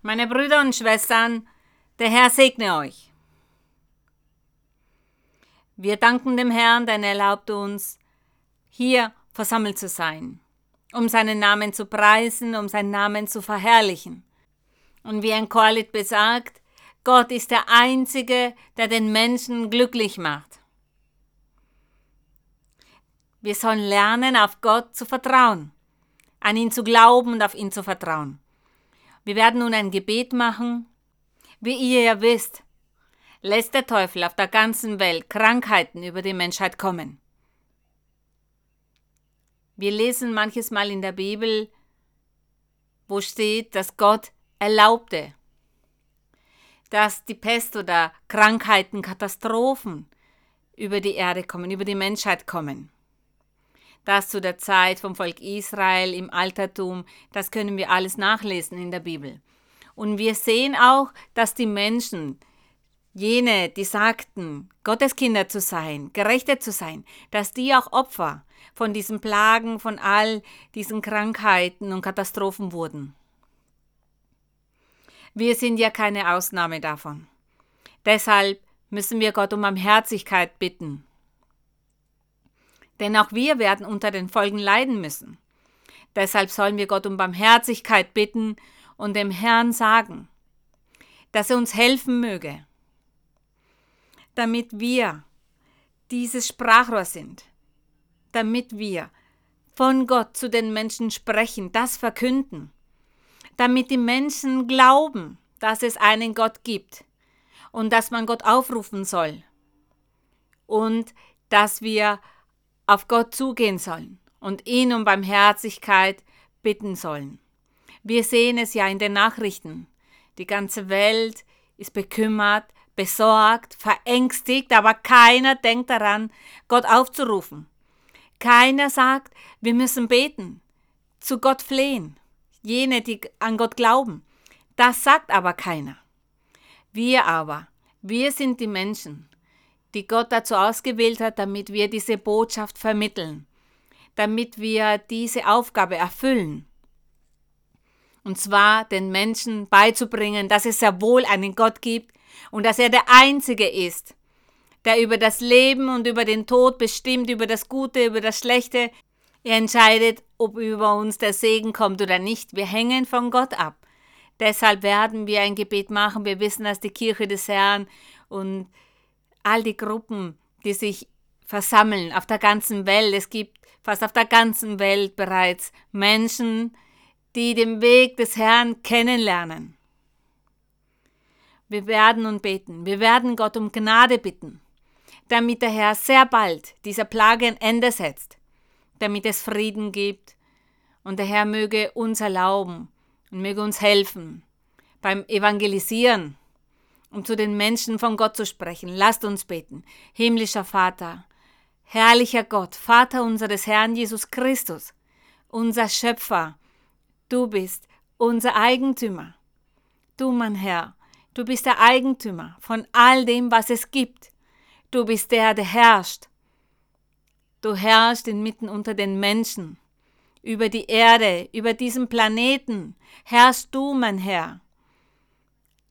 Meine Brüder und Schwestern, der Herr segne euch. Wir danken dem Herrn, denn er erlaubt uns, hier versammelt zu sein, um seinen Namen zu preisen, um seinen Namen zu verherrlichen. Und wie ein Chorlied besagt, Gott ist der Einzige, der den Menschen glücklich macht. Wir sollen lernen, auf Gott zu vertrauen, an ihn zu glauben und auf ihn zu vertrauen. Wir werden nun ein Gebet machen. Wie ihr ja wisst, lässt der Teufel auf der ganzen Welt Krankheiten über die Menschheit kommen. Wir lesen manches Mal in der Bibel, wo steht, dass Gott erlaubte, dass die Pest oder Krankheiten, Katastrophen über die Erde kommen, über die Menschheit kommen. Das zu der Zeit vom Volk Israel im Altertum, das können wir alles nachlesen in der Bibel. Und wir sehen auch, dass die Menschen, jene, die sagten, Gotteskinder zu sein, Gerechte zu sein, dass die auch Opfer von diesen Plagen, von all diesen Krankheiten und Katastrophen wurden. Wir sind ja keine Ausnahme davon. Deshalb müssen wir Gott um Barmherzigkeit bitten. Denn auch wir werden unter den Folgen leiden müssen. Deshalb sollen wir Gott um Barmherzigkeit bitten und dem Herrn sagen, dass er uns helfen möge, damit wir dieses Sprachrohr sind, damit wir von Gott zu den Menschen sprechen, das verkünden, damit die Menschen glauben, dass es einen Gott gibt und dass man Gott aufrufen soll und dass wir auf Gott zugehen sollen und ihn um Barmherzigkeit bitten sollen. Wir sehen es ja in den Nachrichten. Die ganze Welt ist bekümmert, besorgt, verängstigt, aber keiner denkt daran, Gott aufzurufen. Keiner sagt, wir müssen beten, zu Gott flehen, jene, die an Gott glauben. Das sagt aber keiner. Wir aber, wir sind die Menschen, die Gott dazu ausgewählt hat, damit wir diese Botschaft vermitteln, damit wir diese Aufgabe erfüllen. Und zwar den Menschen beizubringen, dass es sehr wohl einen Gott gibt und dass er der Einzige ist, der über das Leben und über den Tod bestimmt, über das Gute, über das Schlechte. Er entscheidet, ob über uns der Segen kommt oder nicht. Wir hängen von Gott ab. Deshalb werden wir ein Gebet machen. Wir wissen, dass die Kirche des Herrn und all die Gruppen, die sich versammeln auf der ganzen Welt, es gibt fast auf der ganzen Welt bereits Menschen, die den Weg des Herrn kennenlernen. Wir werden nun beten. Wir werden Gott um Gnade bitten damit der Herr sehr bald dieser Plage ein Ende setzt, damit es Frieden gibt und der Herr möge uns erlauben und möge uns helfen beim Evangelisieren, um zu den Menschen von Gott zu sprechen. Lasst uns beten. Himmlischer Vater, herrlicher Gott, Vater unseres Herrn Jesus Christus, unser Schöpfer, du bist unser Eigentümer. Du, mein Herr, du bist der Eigentümer von all dem, was es gibt. Du bist der, der herrscht. Du herrschst inmitten unter den Menschen. Über die Erde, über diesen Planeten herrschst du, mein Herr.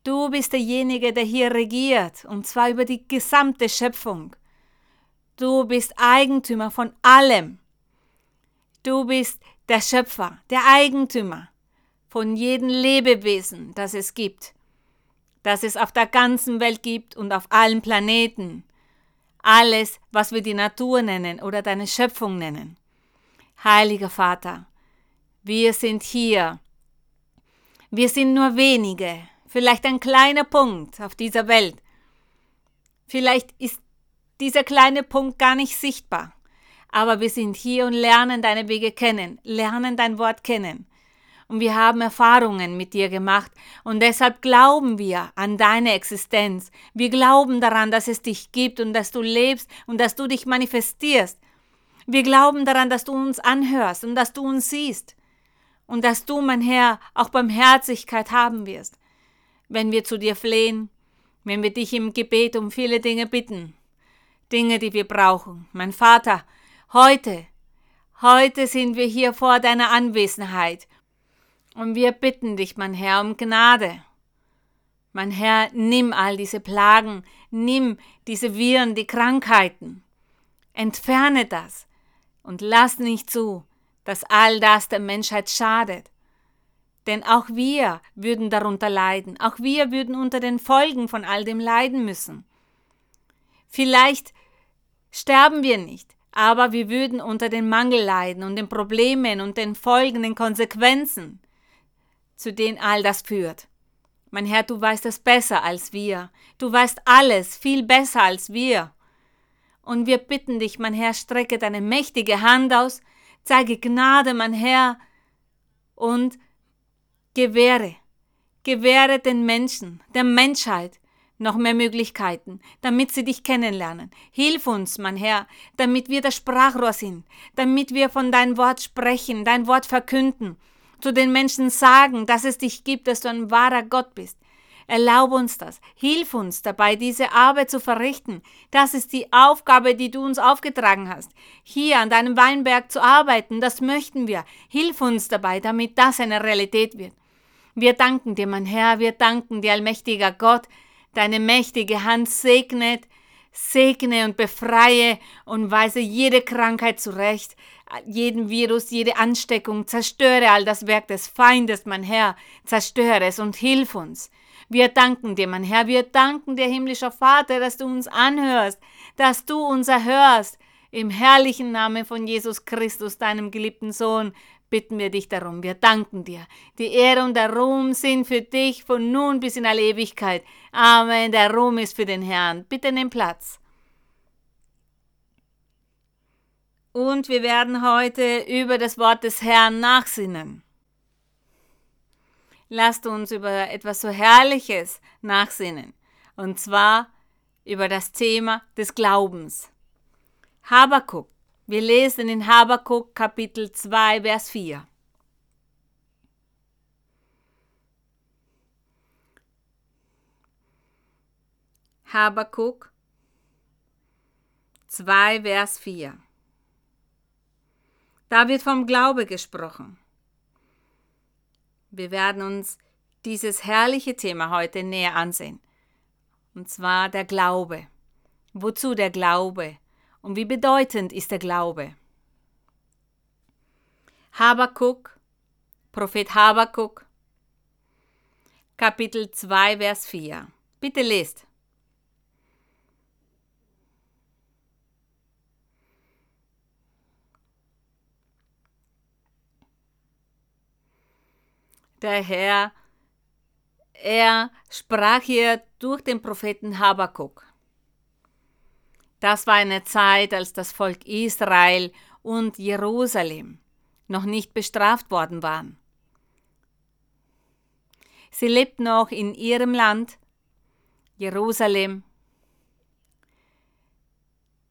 Du bist derjenige, der hier regiert, und zwar über die gesamte Schöpfung. Du bist Eigentümer von allem. Du bist der Schöpfer, der Eigentümer von jedem Lebewesen, das es gibt, das es auf der ganzen Welt gibt und auf allen Planeten alles, was wir die Natur nennen oder deine Schöpfung nennen. Heiliger Vater, wir sind hier. Wir sind nur wenige, vielleicht ein kleiner Punkt auf dieser Welt. Vielleicht ist dieser kleine Punkt gar nicht sichtbar, aber wir sind hier und lernen deine Wege kennen, lernen dein Wort kennen und wir haben Erfahrungen mit dir gemacht und deshalb glauben wir an deine Existenz. Wir glauben daran, dass es dich gibt und dass du lebst und dass du dich manifestierst. Wir glauben daran, dass du uns anhörst und dass du uns siehst und dass du, mein Herr, auch Barmherzigkeit haben wirst, wenn wir zu dir flehen, wenn wir dich im Gebet um viele Dinge bitten, Dinge, die wir brauchen. Mein Vater, heute, heute sind wir hier vor deiner Anwesenheit Und wir bitten dich, mein Herr, um Gnade. Mein Herr, nimm all diese Plagen, nimm diese Viren, die Krankheiten. Entferne das und lass nicht zu, dass all das der Menschheit schadet. Denn auch wir würden darunter leiden, auch wir würden unter den Folgen von all dem leiden müssen. Vielleicht sterben wir nicht, aber wir würden unter den Mangel leiden und den Problemen und den Folgen, den Konsequenzen zu denen all das führt. Mein Herr, du weißt es besser als wir. Du weißt alles viel besser als wir. Und wir bitten dich, mein Herr, strecke deine mächtige Hand aus, zeige Gnade, mein Herr, und gewähre, gewähre den Menschen, der Menschheit, noch mehr Möglichkeiten, damit sie dich kennenlernen. Hilf uns, mein Herr, damit wir das Sprachrohr sind, damit wir von deinem Wort sprechen, dein Wort verkünden, zu den Menschen sagen, dass es dich gibt, dass du ein wahrer Gott bist. Erlaube uns das. Hilf uns dabei, diese Arbeit zu verrichten. Das ist die Aufgabe, die du uns aufgetragen hast. Hier an deinem Weinberg zu arbeiten, das möchten wir. Hilf uns dabei, damit das eine Realität wird. Wir danken dir, mein Herr, wir danken dir, allmächtiger Gott. Deine mächtige Hand segnet, segne und befreie und weise jede Krankheit zurecht jeden Virus, jede Ansteckung, zerstöre all das Werk des Feindes, mein Herr, zerstöre es und hilf uns. Wir danken dir, mein Herr, wir danken dir, himmlischer Vater, dass du uns anhörst, dass du uns erhörst. Im herrlichen Namen von Jesus Christus, deinem geliebten Sohn, bitten wir dich darum. Wir danken dir. Die Ehre und der Ruhm sind für dich von nun bis in alle Ewigkeit. Amen. Der Ruhm ist für den Herrn. Bitte nimm Platz. und wir werden heute über das Wort des Herrn nachsinnen. Lasst uns über etwas so Herrliches nachsinnen, und zwar über das Thema des Glaubens. Habakuk. Wir lesen in Habakuk Kapitel 2, Vers 4. Habakuk 2, Vers 4. Da wird vom Glaube gesprochen. Wir werden uns dieses herrliche Thema heute näher ansehen. Und zwar der Glaube. Wozu der Glaube? Und wie bedeutend ist der Glaube? Habakuk, Prophet Habakuk, Kapitel 2, Vers 4. Bitte lest. der Herr, er sprach hier durch den Propheten Habakuk. Das war eine Zeit, als das Volk Israel und Jerusalem noch nicht bestraft worden waren. Sie lebten noch in ihrem Land. Jerusalem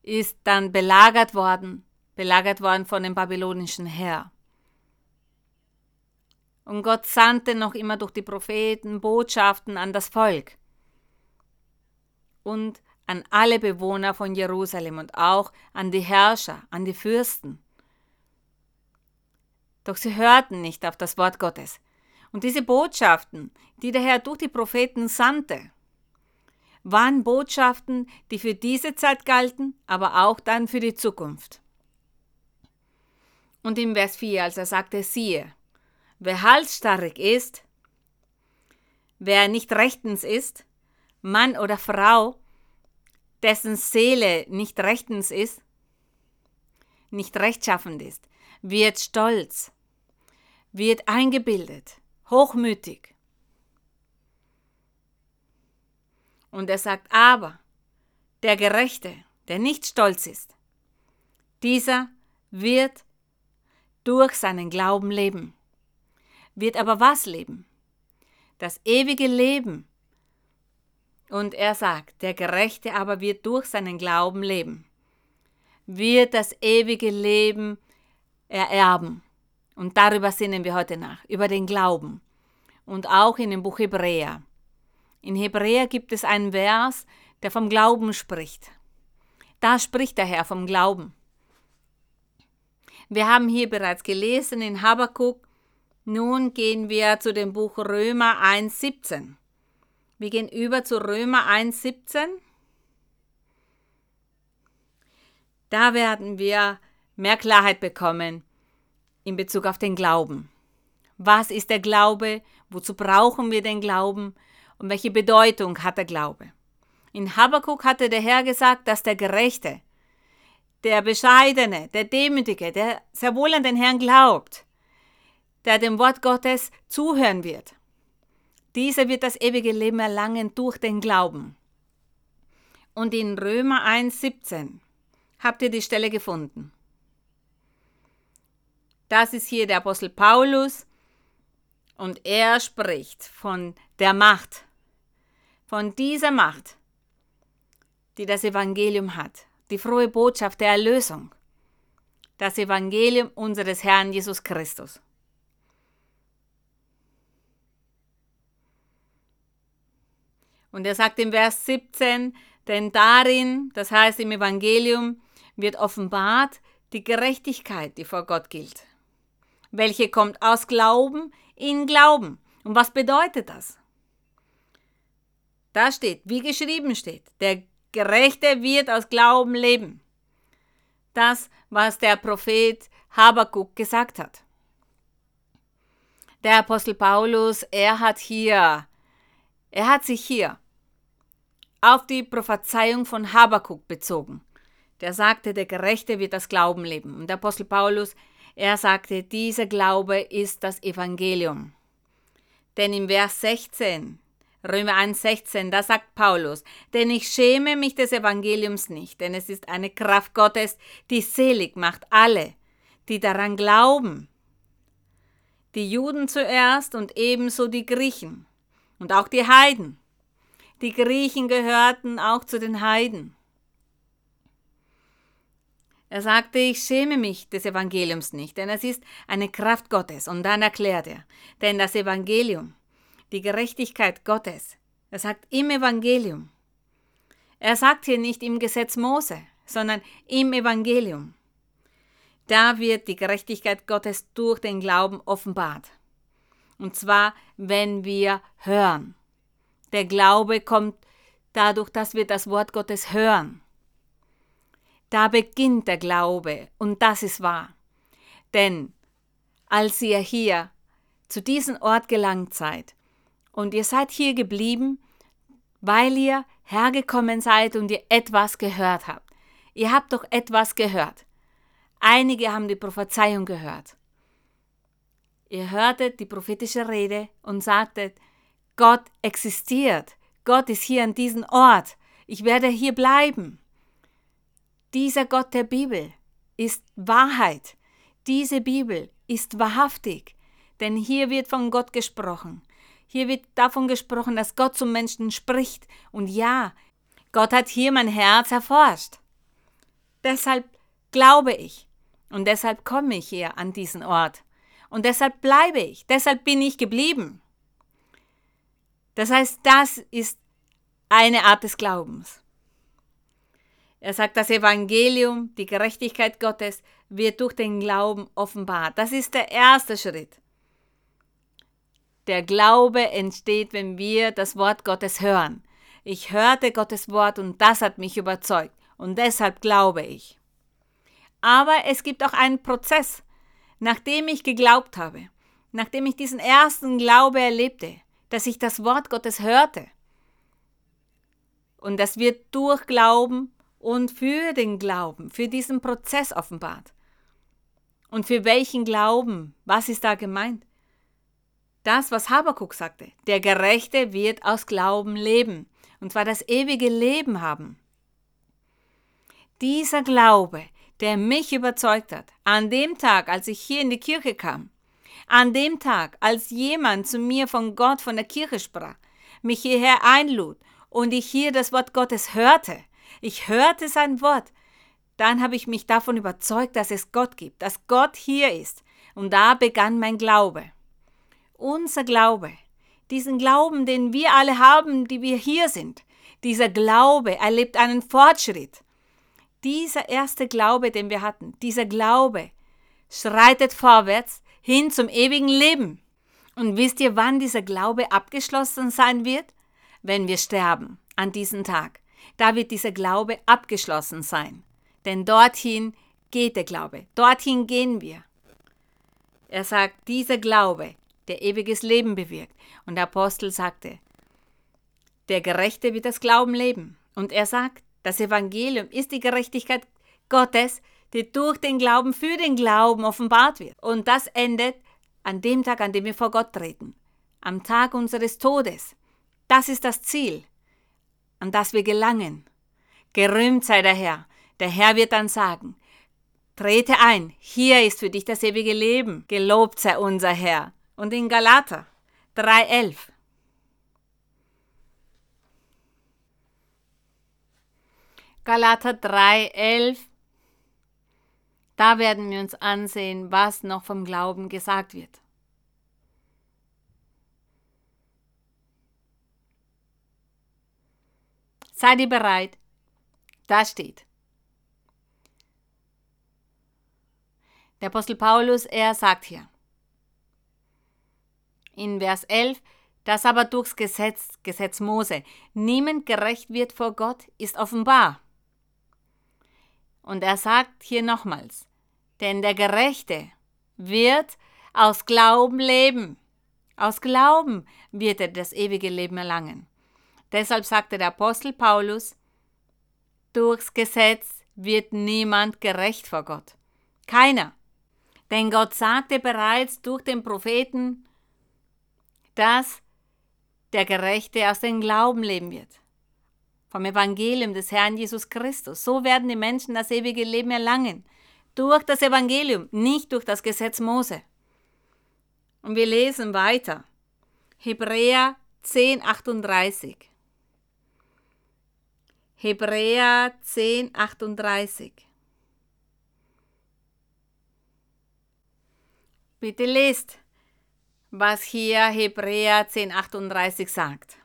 ist dann belagert worden, belagert worden von dem babylonischen Herr. Und Gott sandte noch immer durch die Propheten Botschaften an das Volk und an alle Bewohner von Jerusalem und auch an die Herrscher, an die Fürsten. Doch sie hörten nicht auf das Wort Gottes. Und diese Botschaften, die der Herr durch die Propheten sandte, waren Botschaften, die für diese Zeit galten, aber auch dann für die Zukunft. Und im Vers 4, als er sagte, siehe, Wer halsstarrig ist, wer nicht rechtens ist, Mann oder Frau, dessen Seele nicht rechtens ist, nicht rechtschaffend ist, wird stolz, wird eingebildet, hochmütig. Und er sagt aber, der Gerechte, der nicht stolz ist, dieser wird durch seinen Glauben leben wird aber was leben? Das ewige Leben. Und er sagt, der Gerechte aber wird durch seinen Glauben leben, wird das ewige Leben ererben. Und darüber sinnen wir heute nach, über den Glauben. Und auch in dem Buch Hebräer. In Hebräer gibt es einen Vers, der vom Glauben spricht. Da spricht der Herr vom Glauben. Wir haben hier bereits gelesen in Habakkuk Nun gehen wir zu dem Buch Römer 1.17. Wir gehen über zu Römer 1.17. Da werden wir mehr Klarheit bekommen in Bezug auf den Glauben. Was ist der Glaube? Wozu brauchen wir den Glauben? Und welche Bedeutung hat der Glaube? In Habakkuk hatte der Herr gesagt, dass der Gerechte, der Bescheidene, der Demütige, der sehr wohl an den Herrn glaubt, der dem Wort Gottes zuhören wird. Dieser wird das ewige Leben erlangen durch den Glauben. Und in Römer 1,17 habt ihr die Stelle gefunden. Das ist hier der Apostel Paulus und er spricht von der Macht, von dieser Macht, die das Evangelium hat, die frohe Botschaft der Erlösung, das Evangelium unseres Herrn Jesus Christus. Und er sagt im Vers 17, denn darin, das heißt im Evangelium, wird offenbart die Gerechtigkeit, die vor Gott gilt. Welche kommt aus Glauben in Glauben. Und was bedeutet das? Da steht, wie geschrieben steht, der Gerechte wird aus Glauben leben. Das, was der Prophet Habakuk gesagt hat. Der Apostel Paulus, er hat hier, er hat sich hier auf die Prophezeiung von Habakuk bezogen. Der sagte, der Gerechte wird das Glauben leben. Und der Apostel Paulus, er sagte, dieser Glaube ist das Evangelium. Denn im Vers 16, Römer 1, 16, da sagt Paulus, denn ich schäme mich des Evangeliums nicht, denn es ist eine Kraft Gottes, die selig macht alle, die daran glauben. Die Juden zuerst und ebenso die Griechen und auch die Heiden. Die Griechen gehörten auch zu den Heiden. Er sagte, ich schäme mich des Evangeliums nicht, denn es ist eine Kraft Gottes. Und dann erklärt er, denn das Evangelium, die Gerechtigkeit Gottes, er sagt im Evangelium. Er sagt hier nicht im Gesetz Mose, sondern im Evangelium. Da wird die Gerechtigkeit Gottes durch den Glauben offenbart. Und zwar, wenn wir hören. Der Glaube kommt dadurch, dass wir das Wort Gottes hören. Da beginnt der Glaube und das ist wahr. Denn als ihr hier zu diesem Ort gelangt seid und ihr seid hier geblieben, weil ihr hergekommen seid und ihr etwas gehört habt. Ihr habt doch etwas gehört. Einige haben die Prophezeiung gehört. Ihr hörtet die prophetische Rede und sagtet, Gott existiert. Gott ist hier an diesem Ort. Ich werde hier bleiben. Dieser Gott der Bibel ist Wahrheit. Diese Bibel ist wahrhaftig. Denn hier wird von Gott gesprochen. Hier wird davon gesprochen, dass Gott zum Menschen spricht. Und ja, Gott hat hier mein Herz erforscht. Deshalb glaube ich. Und deshalb komme ich hier an diesen Ort. Und deshalb bleibe ich. Deshalb bin ich geblieben. Das heißt, das ist eine Art des Glaubens. Er sagt, das Evangelium, die Gerechtigkeit Gottes, wird durch den Glauben offenbart. Das ist der erste Schritt. Der Glaube entsteht, wenn wir das Wort Gottes hören. Ich hörte Gottes Wort und das hat mich überzeugt und deshalb glaube ich. Aber es gibt auch einen Prozess, nachdem ich geglaubt habe, nachdem ich diesen ersten Glaube erlebte, dass ich das Wort Gottes hörte. Und das wird durch Glauben und für den Glauben, für diesen Prozess offenbart. Und für welchen Glauben? Was ist da gemeint? Das, was Habakuk sagte. Der Gerechte wird aus Glauben leben. Und zwar das ewige Leben haben. Dieser Glaube, der mich überzeugt hat, an dem Tag, als ich hier in die Kirche kam, an dem Tag, als jemand zu mir von Gott, von der Kirche sprach, mich hierher einlud und ich hier das Wort Gottes hörte, ich hörte sein Wort, dann habe ich mich davon überzeugt, dass es Gott gibt, dass Gott hier ist. Und da begann mein Glaube. Unser Glaube, diesen Glauben, den wir alle haben, die wir hier sind, dieser Glaube erlebt einen Fortschritt. Dieser erste Glaube, den wir hatten, dieser Glaube schreitet vorwärts hin zum ewigen Leben. Und wisst ihr, wann dieser Glaube abgeschlossen sein wird? Wenn wir sterben, an diesem Tag. Da wird dieser Glaube abgeschlossen sein. Denn dorthin geht der Glaube. Dorthin gehen wir. Er sagt, dieser Glaube, der ewiges Leben bewirkt. Und der Apostel sagte, der Gerechte wird das Glauben leben. Und er sagt, das Evangelium ist die Gerechtigkeit Gottes, die durch den Glauben für den Glauben offenbart wird. Und das endet an dem Tag, an dem wir vor Gott treten. Am Tag unseres Todes. Das ist das Ziel, an das wir gelangen. Gerühmt sei der Herr. Der Herr wird dann sagen, trete ein, hier ist für dich das ewige Leben. Gelobt sei unser Herr. Und in Galater 3,11. Galater 3,11. Da werden wir uns ansehen, was noch vom Glauben gesagt wird. Seid ihr bereit? Da steht. Der Apostel Paulus, er sagt hier in Vers 11, dass aber durchs Gesetz, Gesetz Mose, niemand gerecht wird vor Gott, ist offenbar. Und er sagt hier nochmals, denn der Gerechte wird aus Glauben leben. Aus Glauben wird er das ewige Leben erlangen. Deshalb sagte der Apostel Paulus, durchs Gesetz wird niemand gerecht vor Gott. Keiner. Denn Gott sagte bereits durch den Propheten, dass der Gerechte aus dem Glauben leben wird. Vom Evangelium des Herrn Jesus Christus. So werden die Menschen das ewige Leben erlangen. Durch das Evangelium, nicht durch das Gesetz Mose. Und wir lesen weiter. Hebräer 10, 38. Hebräer 10, 38. Bitte lest, was hier Hebräer 10, 38 sagt.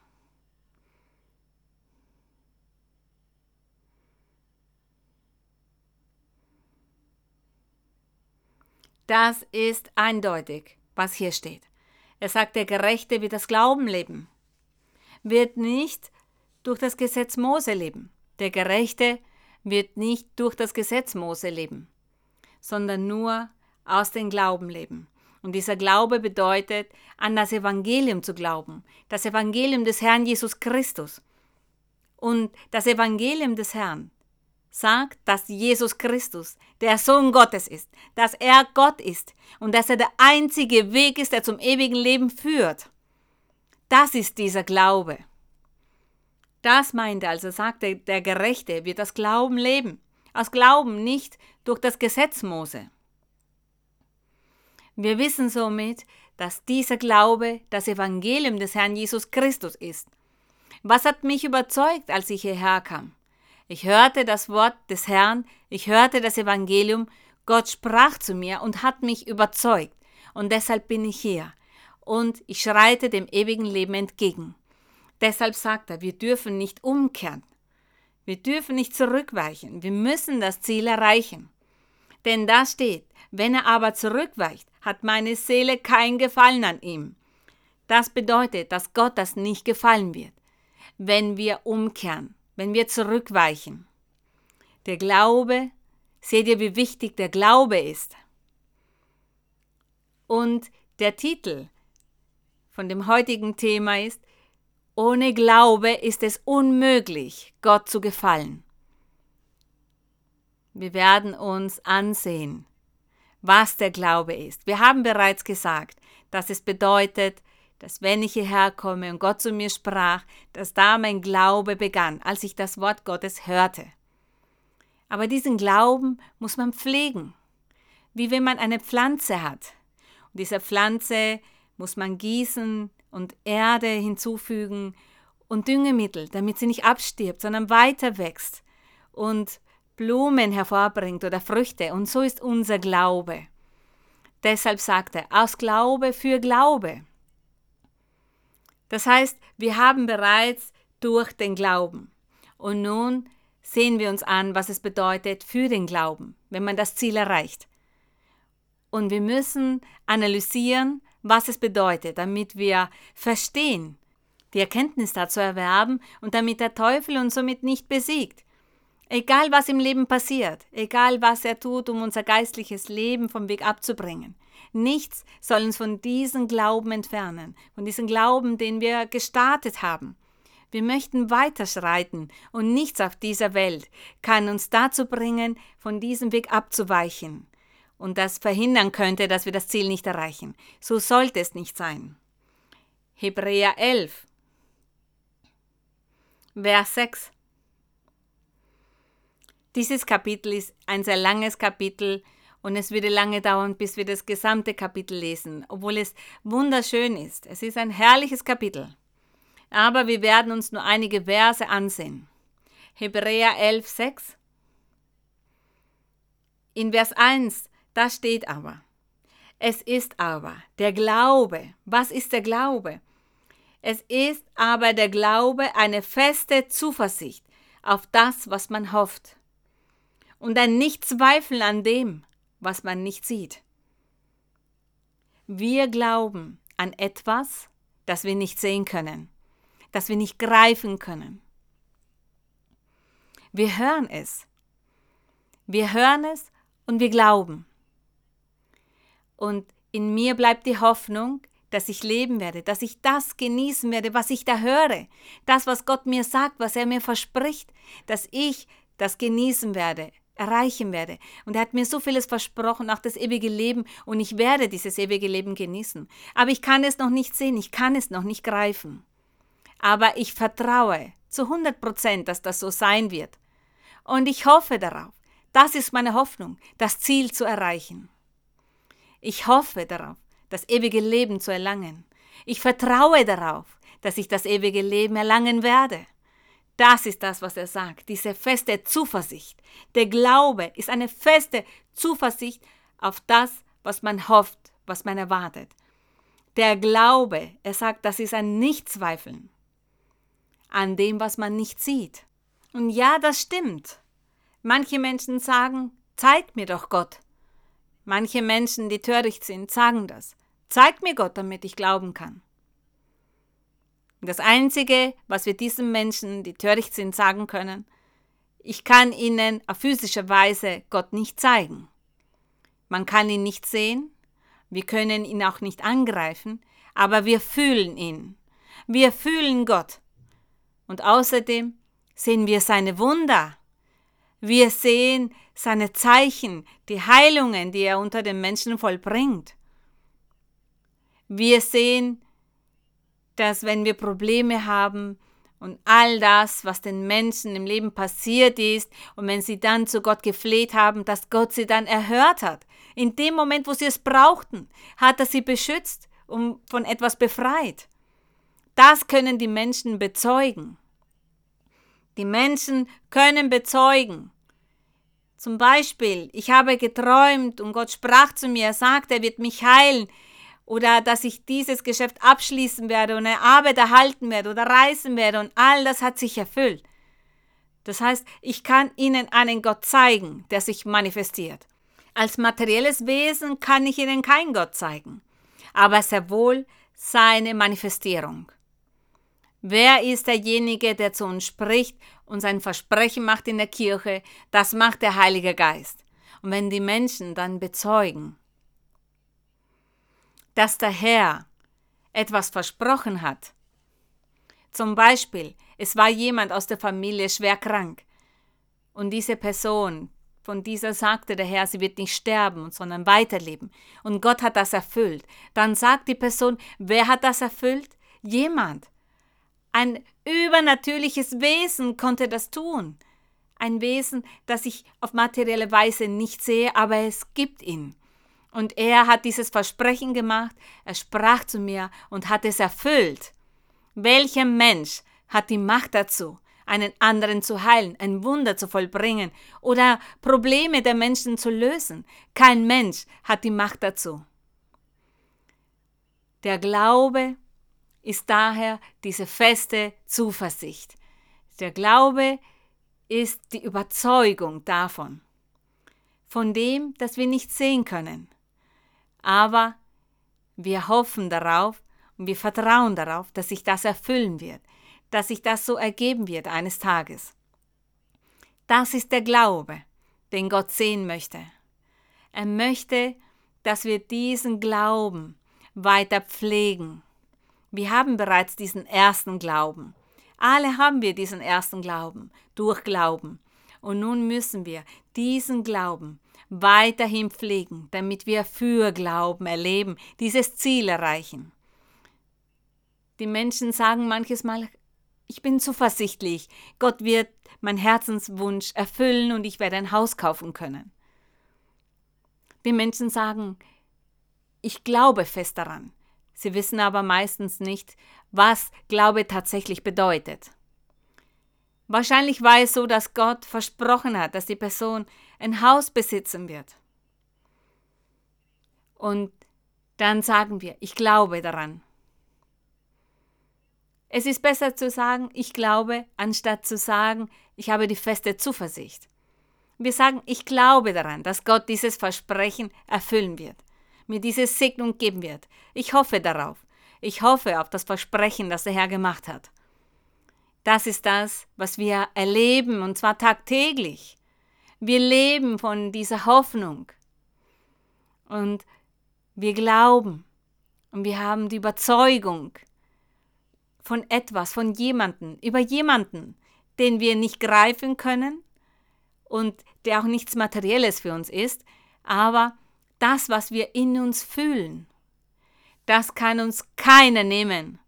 Das ist eindeutig, was hier steht. Er sagt, der Gerechte wird das Glauben leben, wird nicht durch das Gesetz Mose leben. Der Gerechte wird nicht durch das Gesetz Mose leben, sondern nur aus dem Glauben leben. Und dieser Glaube bedeutet, an das Evangelium zu glauben, das Evangelium des Herrn Jesus Christus. Und das Evangelium des Herrn sagt, dass Jesus Christus der Sohn Gottes ist, dass er Gott ist und dass er der einzige Weg ist, der zum ewigen Leben führt. Das ist dieser Glaube. Das meinte also, sagte der Gerechte wird das Glauben leben. Aus Glauben, nicht durch das Gesetz Mose. Wir wissen somit, dass dieser Glaube das Evangelium des Herrn Jesus Christus ist. Was hat mich überzeugt, als ich hierher kam? Ich hörte das Wort des Herrn, ich hörte das Evangelium, Gott sprach zu mir und hat mich überzeugt. Und deshalb bin ich hier. Und ich schreite dem ewigen Leben entgegen. Deshalb sagt er, wir dürfen nicht umkehren. Wir dürfen nicht zurückweichen. Wir müssen das Ziel erreichen. Denn da steht, wenn er aber zurückweicht, hat meine Seele kein Gefallen an ihm. Das bedeutet, dass Gott das nicht gefallen wird, wenn wir umkehren, wenn wir zurückweichen. Der Glaube, seht ihr, wie wichtig der Glaube ist. Und der Titel von dem heutigen Thema ist, ohne Glaube ist es unmöglich, Gott zu gefallen. Wir werden uns ansehen, was der Glaube ist. Wir haben bereits gesagt, dass es bedeutet, dass wenn ich hierher komme und Gott zu mir sprach, dass da mein Glaube begann, als ich das Wort Gottes hörte. Aber diesen Glauben muss man pflegen, wie wenn man eine Pflanze hat. Und diese Pflanze muss man gießen, und Erde hinzufügen und Düngemittel, damit sie nicht abstirbt, sondern weiter wächst und Blumen hervorbringt oder Früchte. Und so ist unser Glaube. Deshalb sagt er, aus Glaube für Glaube. Das heißt, wir haben bereits durch den Glauben. Und nun sehen wir uns an, was es bedeutet für den Glauben, wenn man das Ziel erreicht. Und wir müssen analysieren, was es bedeutet, damit wir verstehen, die Erkenntnis dazu erwerben und damit der Teufel uns somit nicht besiegt. Egal was im Leben passiert, egal was er tut, um unser geistliches Leben vom Weg abzubringen. Nichts soll uns von diesem Glauben entfernen, von diesem Glauben, den wir gestartet haben. Wir möchten weiterschreiten und nichts auf dieser Welt kann uns dazu bringen, von diesem Weg abzuweichen und das verhindern könnte, dass wir das Ziel nicht erreichen. So sollte es nicht sein. Hebräer 11, Vers 6. Dieses Kapitel ist ein sehr langes Kapitel und es würde lange dauern, bis wir das gesamte Kapitel lesen, obwohl es wunderschön ist. Es ist ein herrliches Kapitel. Aber wir werden uns nur einige Verse ansehen. Hebräer 11, 6. In Vers 1, da steht aber, es ist aber der Glaube. Was ist der Glaube? Es ist aber der Glaube eine feste Zuversicht auf das, was man hofft. Und ein Nichtzweifeln an dem, was man nicht sieht. Wir glauben an etwas, das wir nicht sehen können, das wir nicht greifen können. Wir hören es. Wir hören es und wir glauben. Und in mir bleibt die Hoffnung, dass ich leben werde, dass ich das genießen werde, was ich da höre, das, was Gott mir sagt, was er mir verspricht, dass ich das genießen werde, erreichen werde. Und er hat mir so vieles versprochen, auch das ewige Leben, und ich werde dieses ewige Leben genießen. Aber ich kann es noch nicht sehen, ich kann es noch nicht greifen. Aber ich vertraue zu 100 Prozent, dass das so sein wird. Und ich hoffe darauf. Das ist meine Hoffnung, das Ziel zu erreichen. Ich hoffe darauf, das ewige Leben zu erlangen. Ich vertraue darauf, dass ich das ewige Leben erlangen werde. Das ist das, was er sagt, diese feste Zuversicht. Der Glaube ist eine feste Zuversicht auf das, was man hofft, was man erwartet. Der Glaube, er sagt, das ist ein Nichtzweifeln an dem, was man nicht sieht. Und ja, das stimmt. Manche Menschen sagen, zeig mir doch Gott. Manche Menschen, die töricht sind, sagen das. Zeig mir Gott, damit ich glauben kann. Das Einzige, was wir diesen Menschen, die töricht sind, sagen können, ich kann ihnen auf physische Weise Gott nicht zeigen. Man kann ihn nicht sehen, wir können ihn auch nicht angreifen, aber wir fühlen ihn. Wir fühlen Gott. Und außerdem sehen wir seine Wunder. Wir sehen seine Zeichen, die Heilungen, die er unter den Menschen vollbringt. Wir sehen, dass wenn wir Probleme haben und all das, was den Menschen im Leben passiert ist, und wenn sie dann zu Gott gefleht haben, dass Gott sie dann erhört hat. In dem Moment, wo sie es brauchten, hat er sie beschützt und von etwas befreit. Das können die Menschen bezeugen. Die Menschen können bezeugen. Zum Beispiel, ich habe geträumt und Gott sprach zu mir, er sagt, er wird mich heilen oder dass ich dieses Geschäft abschließen werde und eine Arbeit erhalten werde oder reisen werde und all das hat sich erfüllt. Das heißt, ich kann Ihnen einen Gott zeigen, der sich manifestiert. Als materielles Wesen kann ich Ihnen keinen Gott zeigen, aber sehr wohl seine Manifestierung. Wer ist derjenige, der zu uns spricht und sein Versprechen macht in der Kirche? Das macht der Heilige Geist. Und wenn die Menschen dann bezeugen, dass der Herr etwas versprochen hat. Zum Beispiel, es war jemand aus der Familie schwer krank und diese Person, von dieser sagte der Herr, sie wird nicht sterben, sondern weiterleben. Und Gott hat das erfüllt. Dann sagt die Person, wer hat das erfüllt? Jemand. Ein übernatürliches Wesen konnte das tun. Ein Wesen, das ich auf materielle Weise nicht sehe, aber es gibt ihn. Und er hat dieses Versprechen gemacht, er sprach zu mir und hat es erfüllt. Welcher Mensch hat die Macht dazu, einen anderen zu heilen, ein Wunder zu vollbringen oder Probleme der Menschen zu lösen? Kein Mensch hat die Macht dazu. Der Glaube ist daher diese feste Zuversicht. Der Glaube ist die Überzeugung davon, von dem, dass wir nicht sehen können Aber wir hoffen darauf und wir vertrauen darauf, dass sich das erfüllen wird, dass sich das so ergeben wird eines Tages. Das ist der Glaube, den Gott sehen möchte. Er möchte, dass wir diesen Glauben weiter pflegen. Wir haben bereits diesen ersten Glauben. Alle haben wir diesen ersten Glauben, durch Glauben. Und nun müssen wir diesen Glauben weiterhin pflegen, damit wir für Glauben erleben, dieses Ziel erreichen. Die Menschen sagen manches Mal, ich bin zuversichtlich, Gott wird mein Herzenswunsch erfüllen und ich werde ein Haus kaufen können. Die Menschen sagen, ich glaube fest daran. Sie wissen aber meistens nicht, was Glaube tatsächlich bedeutet. Wahrscheinlich war es so, dass Gott versprochen hat, dass die Person ein Haus besitzen wird. Und dann sagen wir, ich glaube daran. Es ist besser zu sagen, ich glaube, anstatt zu sagen, ich habe die feste Zuversicht. Wir sagen, ich glaube daran, dass Gott dieses Versprechen erfüllen wird, mir diese Segnung geben wird. Ich hoffe darauf. Ich hoffe auf das Versprechen, das der Herr gemacht hat. Das ist das, was wir erleben, und zwar tagtäglich. Wir leben von dieser Hoffnung. Und wir glauben. Und wir haben die Überzeugung, von etwas, von jemanden, über jemanden, den wir nicht greifen können und der auch nichts Materielles für uns ist, aber das, was wir in uns fühlen, das kann uns keiner nehmen.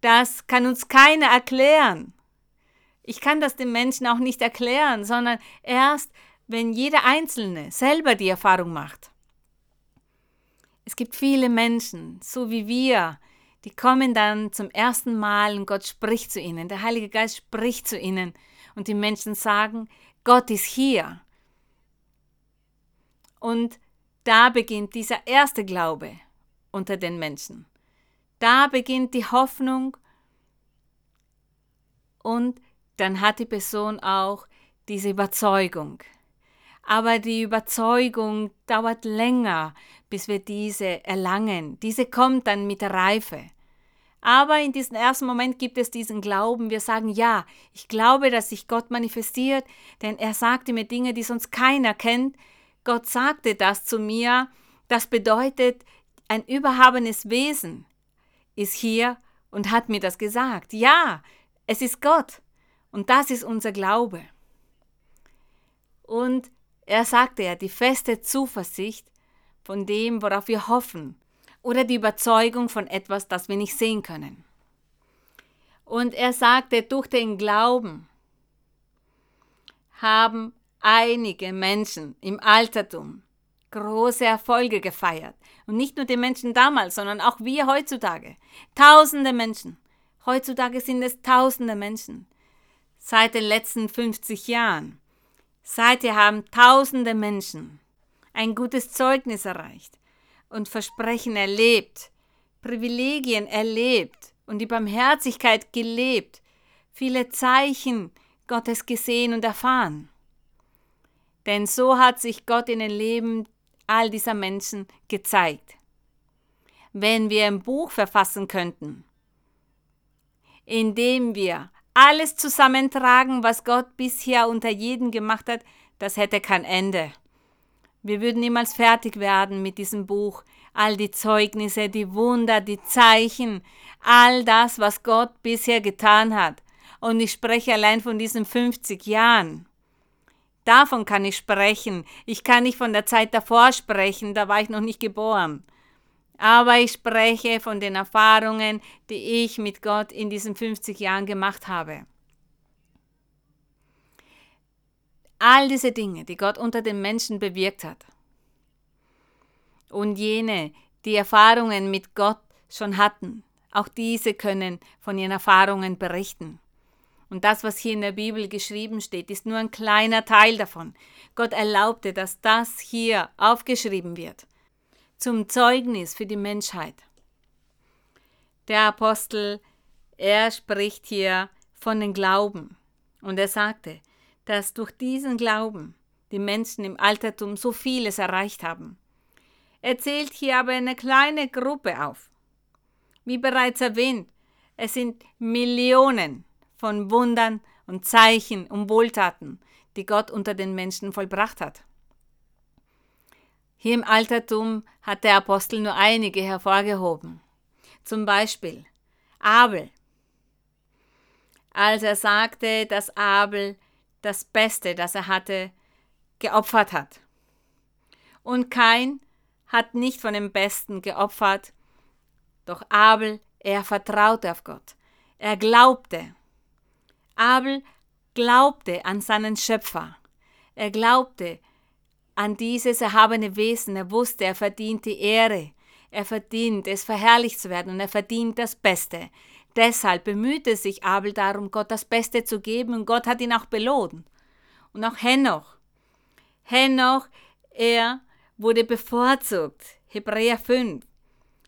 Das kann uns keiner erklären. Ich kann das den Menschen auch nicht erklären, sondern erst, wenn jeder Einzelne selber die Erfahrung macht. Es gibt viele Menschen, so wie wir, die kommen dann zum ersten Mal und Gott spricht zu ihnen. Der Heilige Geist spricht zu ihnen und die Menschen sagen, Gott ist hier. Und da beginnt dieser erste Glaube unter den Menschen. Da beginnt die Hoffnung und dann hat die Person auch diese Überzeugung. Aber die Überzeugung dauert länger, bis wir diese erlangen. Diese kommt dann mit der Reife. Aber in diesem ersten Moment gibt es diesen Glauben. Wir sagen, ja, ich glaube, dass sich Gott manifestiert, denn er sagte mir Dinge, die sonst keiner kennt. Gott sagte das zu mir. Das bedeutet, ein überhabenes Wesen ist hier und hat mir das gesagt. Ja, es ist Gott. Und das ist unser Glaube. Und er sagte ja, die feste Zuversicht von dem, worauf wir hoffen, oder die Überzeugung von etwas, das wir nicht sehen können. Und er sagte, durch den Glauben haben einige Menschen im Altertum große Erfolge gefeiert. Und nicht nur die Menschen damals, sondern auch wir heutzutage. Tausende Menschen. Heutzutage sind es tausende Menschen. Seit den letzten 50 Jahren. Seither haben tausende Menschen ein gutes Zeugnis erreicht und Versprechen erlebt, Privilegien erlebt und die Barmherzigkeit gelebt, viele Zeichen Gottes gesehen und erfahren. Denn so hat sich Gott in den Leben all dieser Menschen gezeigt. Wenn wir ein Buch verfassen könnten, in dem wir alles zusammentragen, was Gott bisher unter jedem gemacht hat, das hätte kein Ende. Wir würden niemals fertig werden mit diesem Buch. All die Zeugnisse, die Wunder, die Zeichen, all das, was Gott bisher getan hat. Und ich spreche allein von diesen 50 Jahren. Davon kann ich sprechen. Ich kann nicht von der Zeit davor sprechen, da war ich noch nicht geboren. Aber ich spreche von den Erfahrungen, die ich mit Gott in diesen 50 Jahren gemacht habe. All diese Dinge, die Gott unter den Menschen bewirkt hat. Und jene, die Erfahrungen mit Gott schon hatten, auch diese können von ihren Erfahrungen berichten. Und das, was hier in der Bibel geschrieben steht, ist nur ein kleiner Teil davon. Gott erlaubte, dass das hier aufgeschrieben wird, zum Zeugnis für die Menschheit. Der Apostel, er spricht hier von dem Glauben. Und er sagte, dass durch diesen Glauben die Menschen im Altertum so vieles erreicht haben. Er zählt hier aber eine kleine Gruppe auf. Wie bereits erwähnt, es sind Millionen von Wundern und Zeichen und Wohltaten, die Gott unter den Menschen vollbracht hat. Hier im Altertum hat der Apostel nur einige hervorgehoben. Zum Beispiel Abel. Als er sagte, dass Abel das Beste, das er hatte, geopfert hat. Und Kain hat nicht von dem Besten geopfert, doch Abel, er vertraute auf Gott. Er glaubte. Abel glaubte an seinen Schöpfer. Er glaubte an dieses erhabene Wesen. Er wusste, er verdient die Ehre. Er verdient es, verherrlicht zu werden und er verdient das Beste. Deshalb bemühte sich Abel darum, Gott das Beste zu geben und Gott hat ihn auch belohnt. Und auch Henoch. Henoch, er wurde bevorzugt. Hebräer 5.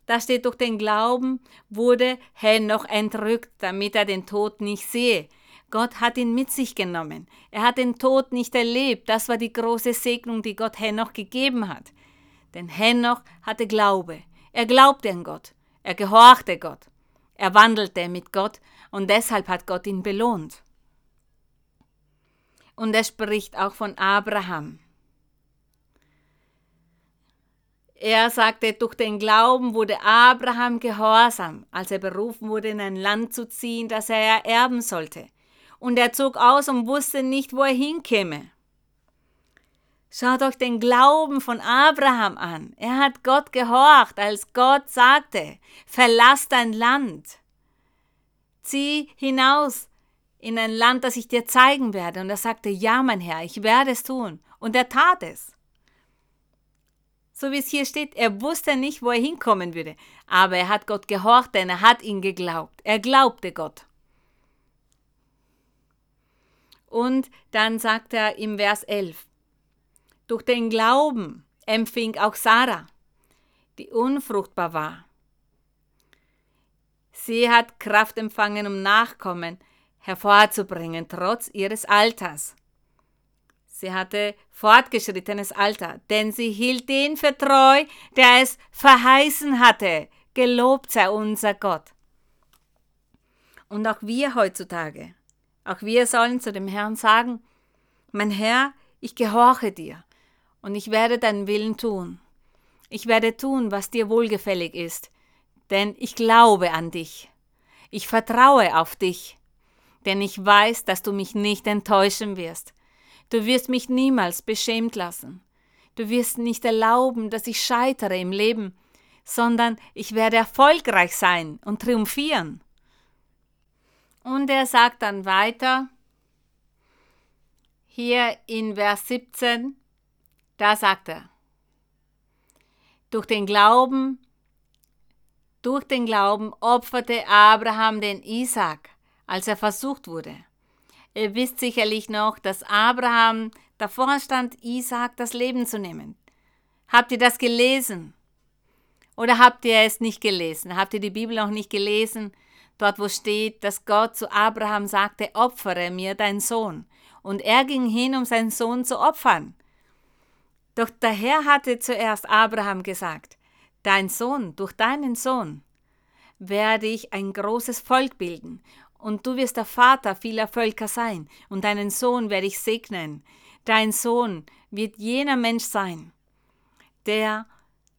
Da steht, durch den Glauben wurde Henoch entrückt, damit er den Tod nicht sehe. Gott hat ihn mit sich genommen. Er hat den Tod nicht erlebt. Das war die große Segnung, die Gott Henoch gegeben hat. Denn Henoch hatte Glaube. Er glaubte an Gott. Er gehorchte Gott. Er wandelte mit Gott und deshalb hat Gott ihn belohnt. Und er spricht auch von Abraham. Er sagte, durch den Glauben wurde Abraham gehorsam, als er berufen wurde, in ein Land zu ziehen, das er erben sollte. Und er zog aus und wusste nicht, wo er hinkäme. Schaut euch den Glauben von Abraham an. Er hat Gott gehorcht, als Gott sagte, verlass dein Land. Zieh hinaus in ein Land, das ich dir zeigen werde. Und er sagte, ja, mein Herr, ich werde es tun. Und er tat es. So wie es hier steht, er wusste nicht, wo er hinkommen würde. Aber er hat Gott gehorcht, denn er hat ihn geglaubt. Er glaubte Gott. Und dann sagt er im Vers 11, durch den Glauben empfing auch Sarah, die unfruchtbar war. Sie hat Kraft empfangen, um Nachkommen hervorzubringen, trotz ihres Alters. Sie hatte fortgeschrittenes Alter, denn sie hielt den für treu, der es verheißen hatte. Gelobt sei unser Gott. Und auch wir heutzutage, auch wir sollen zu dem Herrn sagen, mein Herr, ich gehorche dir und ich werde deinen Willen tun. Ich werde tun, was dir wohlgefällig ist, denn ich glaube an dich. Ich vertraue auf dich, denn ich weiß, dass du mich nicht enttäuschen wirst. Du wirst mich niemals beschämt lassen. Du wirst nicht erlauben, dass ich scheitere im Leben, sondern ich werde erfolgreich sein und triumphieren. Und er sagt dann weiter, hier in Vers 17, da sagt er, durch den Glauben, durch den Glauben opferte Abraham den Isaac, als er versucht wurde. Ihr wisst sicherlich noch, dass Abraham davor stand, Isaac das Leben zu nehmen. Habt ihr das gelesen? Oder habt ihr es nicht gelesen? Habt ihr die Bibel noch nicht gelesen? Dort, wo steht, dass Gott zu Abraham sagte, opfere mir deinen Sohn. Und er ging hin, um seinen Sohn zu opfern. Doch der Herr hatte zuerst Abraham gesagt, dein Sohn, durch deinen Sohn werde ich ein großes Volk bilden und du wirst der Vater vieler Völker sein, und deinen Sohn werde ich segnen. Dein Sohn wird jener Mensch sein, der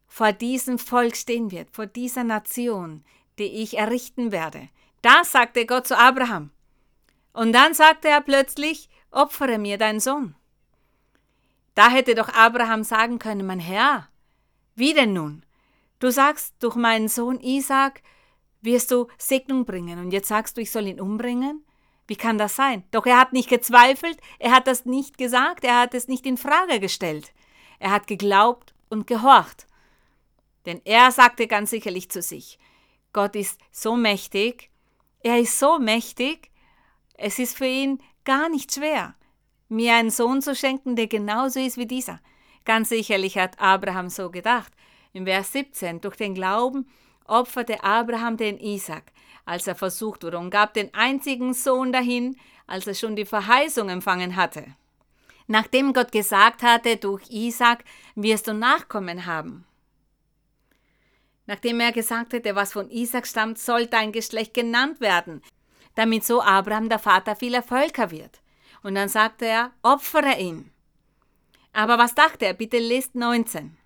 vor diesem Volk stehen wird, vor dieser Nation, die ich errichten werde. Das sagte Gott zu Abraham. Und dann sagte er plötzlich, opfere mir deinen Sohn. Da hätte doch Abraham sagen können, mein Herr, wie denn nun? Du sagst, durch meinen Sohn Isaac wirst du Segnung bringen. Und jetzt sagst du, ich soll ihn umbringen? Wie kann das sein? Doch er hat nicht gezweifelt, er hat das nicht gesagt, er hat es nicht in Frage gestellt. Er hat geglaubt und gehorcht. Denn er sagte ganz sicherlich zu sich, Gott ist so mächtig, er ist so mächtig, es ist für ihn gar nicht schwer, mir einen Sohn zu schenken, der genauso ist wie dieser. Ganz sicherlich hat Abraham so gedacht. Im Vers 17, durch den Glauben opferte Abraham den Isaac, als er versucht wurde, und gab den einzigen Sohn dahin, als er schon die Verheißung empfangen hatte. Nachdem Gott gesagt hatte, durch Isaac wirst du Nachkommen haben. Nachdem er gesagt hätte, was von Isaac stammt, soll dein Geschlecht genannt werden, damit so Abraham der Vater vieler Völker wird. Und dann sagte er, opfere ihn. Aber was dachte er? Bitte lest 19.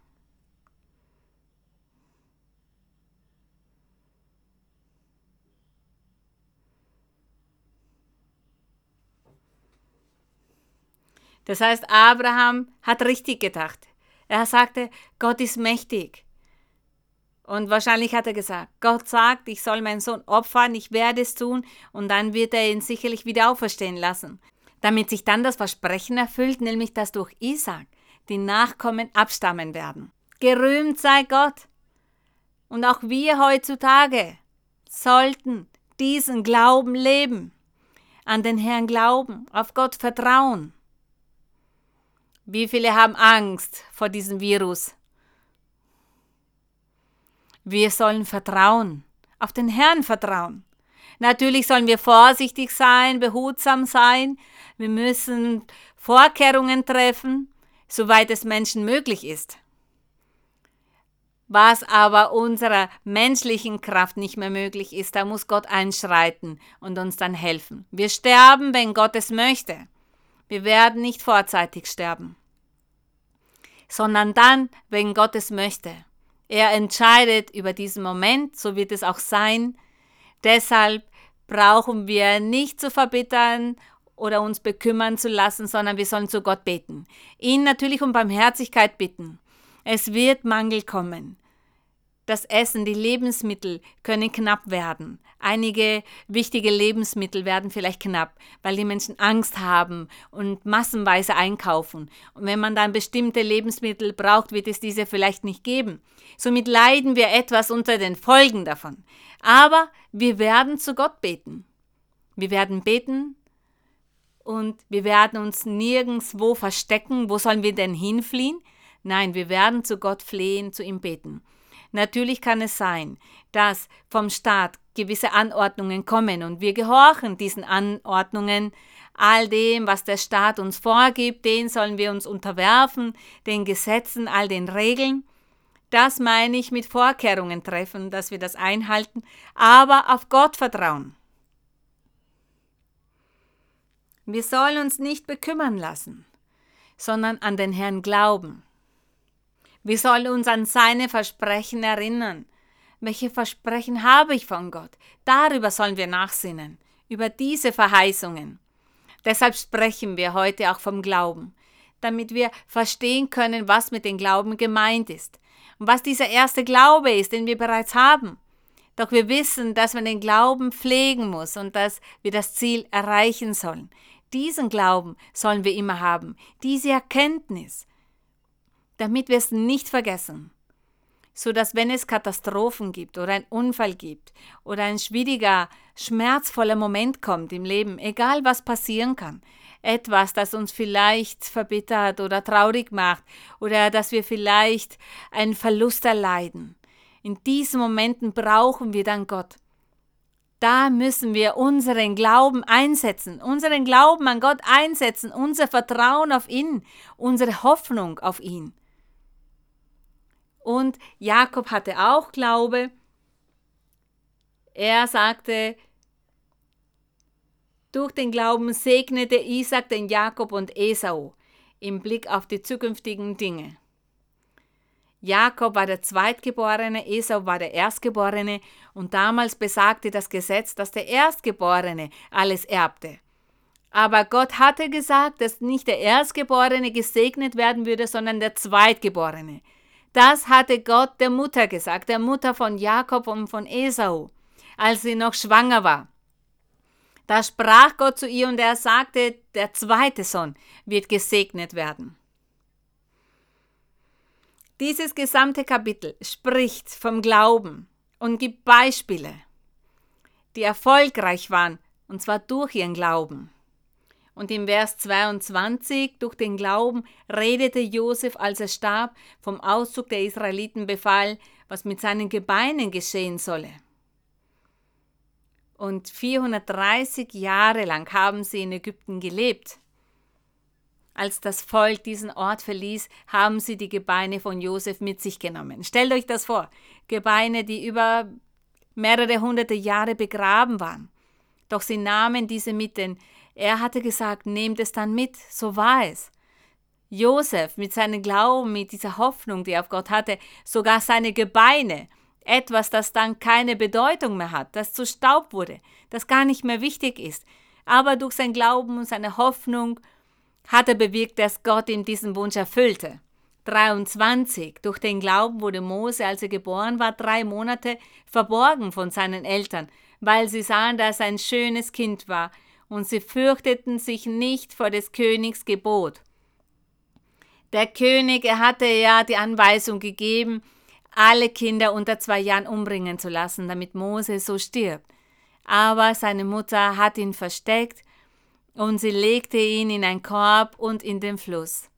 Das heißt, Abraham hat richtig gedacht. Er sagte, Gott ist mächtig. Und wahrscheinlich hat er gesagt, Gott sagt, ich soll meinen Sohn opfern, ich werde es tun und dann wird er ihn sicherlich wieder auferstehen lassen. Damit sich dann das Versprechen erfüllt, nämlich dass durch Isaac die Nachkommen abstammen werden. Gerühmt sei Gott. Und auch wir heutzutage sollten diesen Glauben leben, an den Herrn glauben, auf Gott vertrauen. Wie viele haben Angst vor diesem Virus? Wir sollen vertrauen, auf den Herrn vertrauen. Natürlich sollen wir vorsichtig sein, behutsam sein. Wir müssen Vorkehrungen treffen, soweit es Menschen möglich ist. Was aber unserer menschlichen Kraft nicht mehr möglich ist, da muss Gott einschreiten und uns dann helfen. Wir sterben, wenn Gott es möchte. Wir werden nicht vorzeitig sterben, sondern dann, wenn Gott es möchte. Er entscheidet über diesen Moment, so wird es auch sein. Deshalb brauchen wir nicht zu verbittern oder uns bekümmern zu lassen, sondern wir sollen zu Gott beten. Ihn natürlich um Barmherzigkeit bitten. Es wird Mangel kommen. Das Essen, die Lebensmittel können knapp werden. Einige wichtige Lebensmittel werden vielleicht knapp, weil die Menschen Angst haben und massenweise einkaufen. Und wenn man dann bestimmte Lebensmittel braucht, wird es diese vielleicht nicht geben. Somit leiden wir etwas unter den Folgen davon. Aber wir werden zu Gott beten. Wir werden beten und wir werden uns nirgendwo verstecken. Wo sollen wir denn hinfliehen? Nein, wir werden zu Gott flehen, zu ihm beten. Natürlich kann es sein, dass vom Staat gewisse Anordnungen kommen und wir gehorchen diesen Anordnungen, all dem, was der Staat uns vorgibt, den sollen wir uns unterwerfen, den Gesetzen, all den Regeln. Das meine ich mit Vorkehrungen treffen, dass wir das einhalten, aber auf Gott vertrauen. Wir sollen uns nicht bekümmern lassen, sondern an den Herrn glauben. Wir sollen uns an seine Versprechen erinnern. Welche Versprechen habe ich von Gott? Darüber sollen wir nachsinnen, über diese Verheißungen. Deshalb sprechen wir heute auch vom Glauben, damit wir verstehen können, was mit dem Glauben gemeint ist und was dieser erste Glaube ist, den wir bereits haben. Doch wir wissen, dass man den Glauben pflegen muss und dass wir das Ziel erreichen sollen. Diesen Glauben sollen wir immer haben, diese Erkenntnis, damit wir es nicht vergessen. So dass wenn es Katastrophen gibt oder ein Unfall gibt oder ein schwieriger, schmerzvoller Moment kommt im Leben, egal was passieren kann, etwas, das uns vielleicht verbittert oder traurig macht oder dass wir vielleicht einen Verlust erleiden. In diesen Momenten brauchen wir dann Gott. Da müssen wir unseren Glauben einsetzen, unseren Glauben an Gott einsetzen, unser Vertrauen auf ihn, unsere Hoffnung auf ihn. Und Jakob hatte auch Glaube. Er sagte, durch den Glauben segnete Isaac den Jakob und Esau im Blick auf die zukünftigen Dinge. Jakob war der Zweitgeborene, Esau war der Erstgeborene und damals besagte das Gesetz, dass der Erstgeborene alles erbte. Aber Gott hatte gesagt, dass nicht der Erstgeborene gesegnet werden würde, sondern der Zweitgeborene. Das hatte Gott der Mutter gesagt, der Mutter von Jakob und von Esau, als sie noch schwanger war. Da sprach Gott zu ihr und er sagte, der zweite Sohn wird gesegnet werden. Dieses gesamte Kapitel spricht vom Glauben und gibt Beispiele, die erfolgreich waren, und zwar durch ihren Glauben. Und im Vers 22, durch den Glauben redete Josef, als er starb, vom Auszug der Israeliten befahl, was mit seinen Gebeinen geschehen solle. Und 430 Jahre lang haben sie in Ägypten gelebt. Als das Volk diesen Ort verließ, haben sie die Gebeine von Josef mit sich genommen. Stellt euch das vor. Gebeine, die über mehrere hunderte Jahre begraben waren. Doch sie nahmen diese mit, denn er hatte gesagt, nehmt es dann mit, so war es. Josef mit seinem Glauben, mit dieser Hoffnung, die er auf Gott hatte, sogar seine Gebeine, etwas, das dann keine Bedeutung mehr hat, das zu Staub wurde, das gar nicht mehr wichtig ist. Aber durch sein Glauben und seine Hoffnung hat er bewirkt, dass Gott ihm diesen Wunsch erfüllte. 23. Durch den Glauben wurde Mose, als er geboren war, drei Monate verborgen von seinen Eltern, weil sie sahen, dass er ein schönes Kind war, und sie fürchteten sich nicht vor des Königs Gebot. Der König, er hatte ja die Anweisung gegeben, alle Kinder unter zwei Jahren umbringen zu lassen, damit Mose so stirbt. Aber seine Mutter hat ihn versteckt und sie legte ihn in einen Korb und in den Fluss.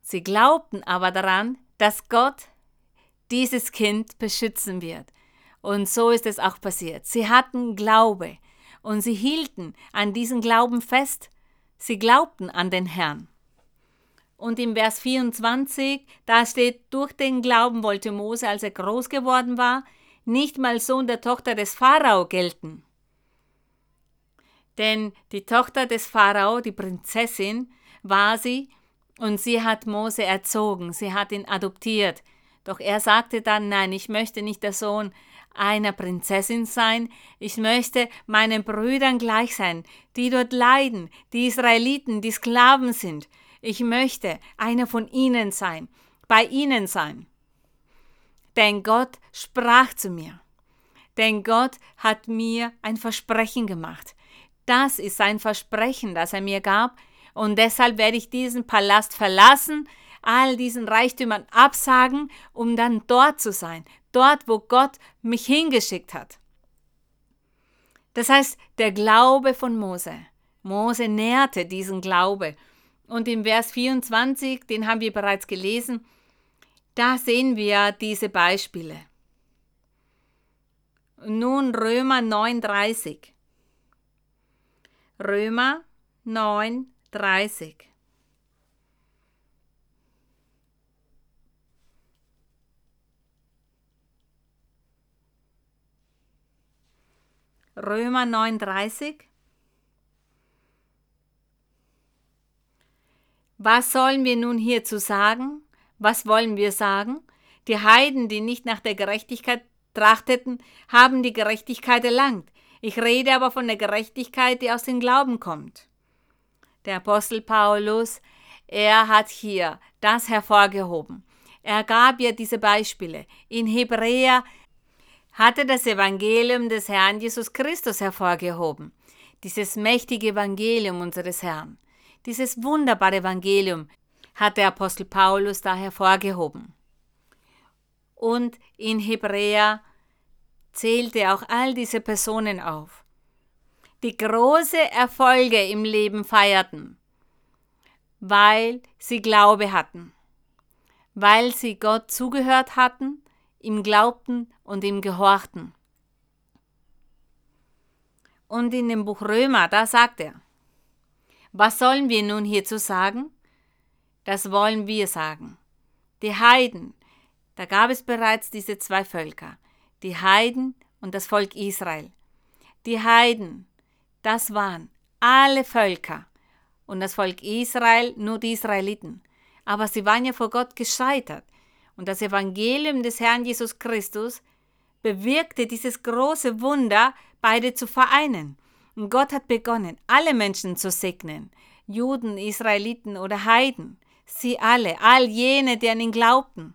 Sie glaubten aber daran, dass Gott dieses Kind beschützen wird. Und so ist es auch passiert. Sie hatten Glaube und sie hielten an diesen Glauben fest. Sie glaubten an den Herrn. Und im Vers 24, da steht, durch den Glauben wollte Mose, als er groß geworden war, nicht mal Sohn der Tochter des Pharao gelten. Denn die Tochter des Pharao, die Prinzessin, war sie, und sie hat Mose erzogen, sie hat ihn adoptiert. Doch er sagte dann, nein, ich möchte nicht der Sohn einer Prinzessin sein, ich möchte meinen Brüdern gleich sein, die dort leiden, die Israeliten, die Sklaven sind. Ich möchte einer von ihnen sein, bei ihnen sein. Denn Gott sprach zu mir. Denn Gott hat mir ein Versprechen gemacht. Das ist sein Versprechen, das er mir gab, und deshalb werde ich diesen Palast verlassen, all diesen Reichtümern absagen, um dann dort zu sein, dort, wo Gott mich hingeschickt hat. Das heißt, der Glaube von Mose. Mose nährte diesen Glaube. Und im Vers 24, den haben wir bereits gelesen, da sehen wir diese Beispiele. Nun Römer 9,30. Römer 9, Römer 9:30. Was sollen wir nun hierzu sagen? Was wollen wir sagen? Die Heiden, die nicht nach der Gerechtigkeit trachteten, haben die Gerechtigkeit erlangt. Ich rede aber von der Gerechtigkeit, die aus dem Glauben kommt. Der Apostel Paulus, er hat hier das hervorgehoben. Er gab ihr diese Beispiele. In Hebräer hat er das Evangelium des Herrn Jesus Christus hervorgehoben. Dieses mächtige Evangelium unseres Herrn. Dieses wunderbare Evangelium hat der Apostel Paulus da hervorgehoben. Und in Hebräer zählte auch all diese Personen auf die große Erfolge im Leben feierten, weil sie Glaube hatten, weil sie Gott zugehört hatten, ihm glaubten und ihm gehorchten. Und in dem Buch Römer, da sagt er, was sollen wir nun hierzu sagen? Das wollen wir sagen. Die Heiden, da gab es bereits diese zwei Völker, die Heiden und das Volk Israel. Die Heiden, das waren alle Völker und das Volk Israel nur die Israeliten. Aber sie waren ja vor Gott gescheitert. Und das Evangelium des Herrn Jesus Christus bewirkte dieses große Wunder, beide zu vereinen. Und Gott hat begonnen, alle Menschen zu segnen, Juden, Israeliten oder Heiden, sie alle, all jene, die an ihn glaubten.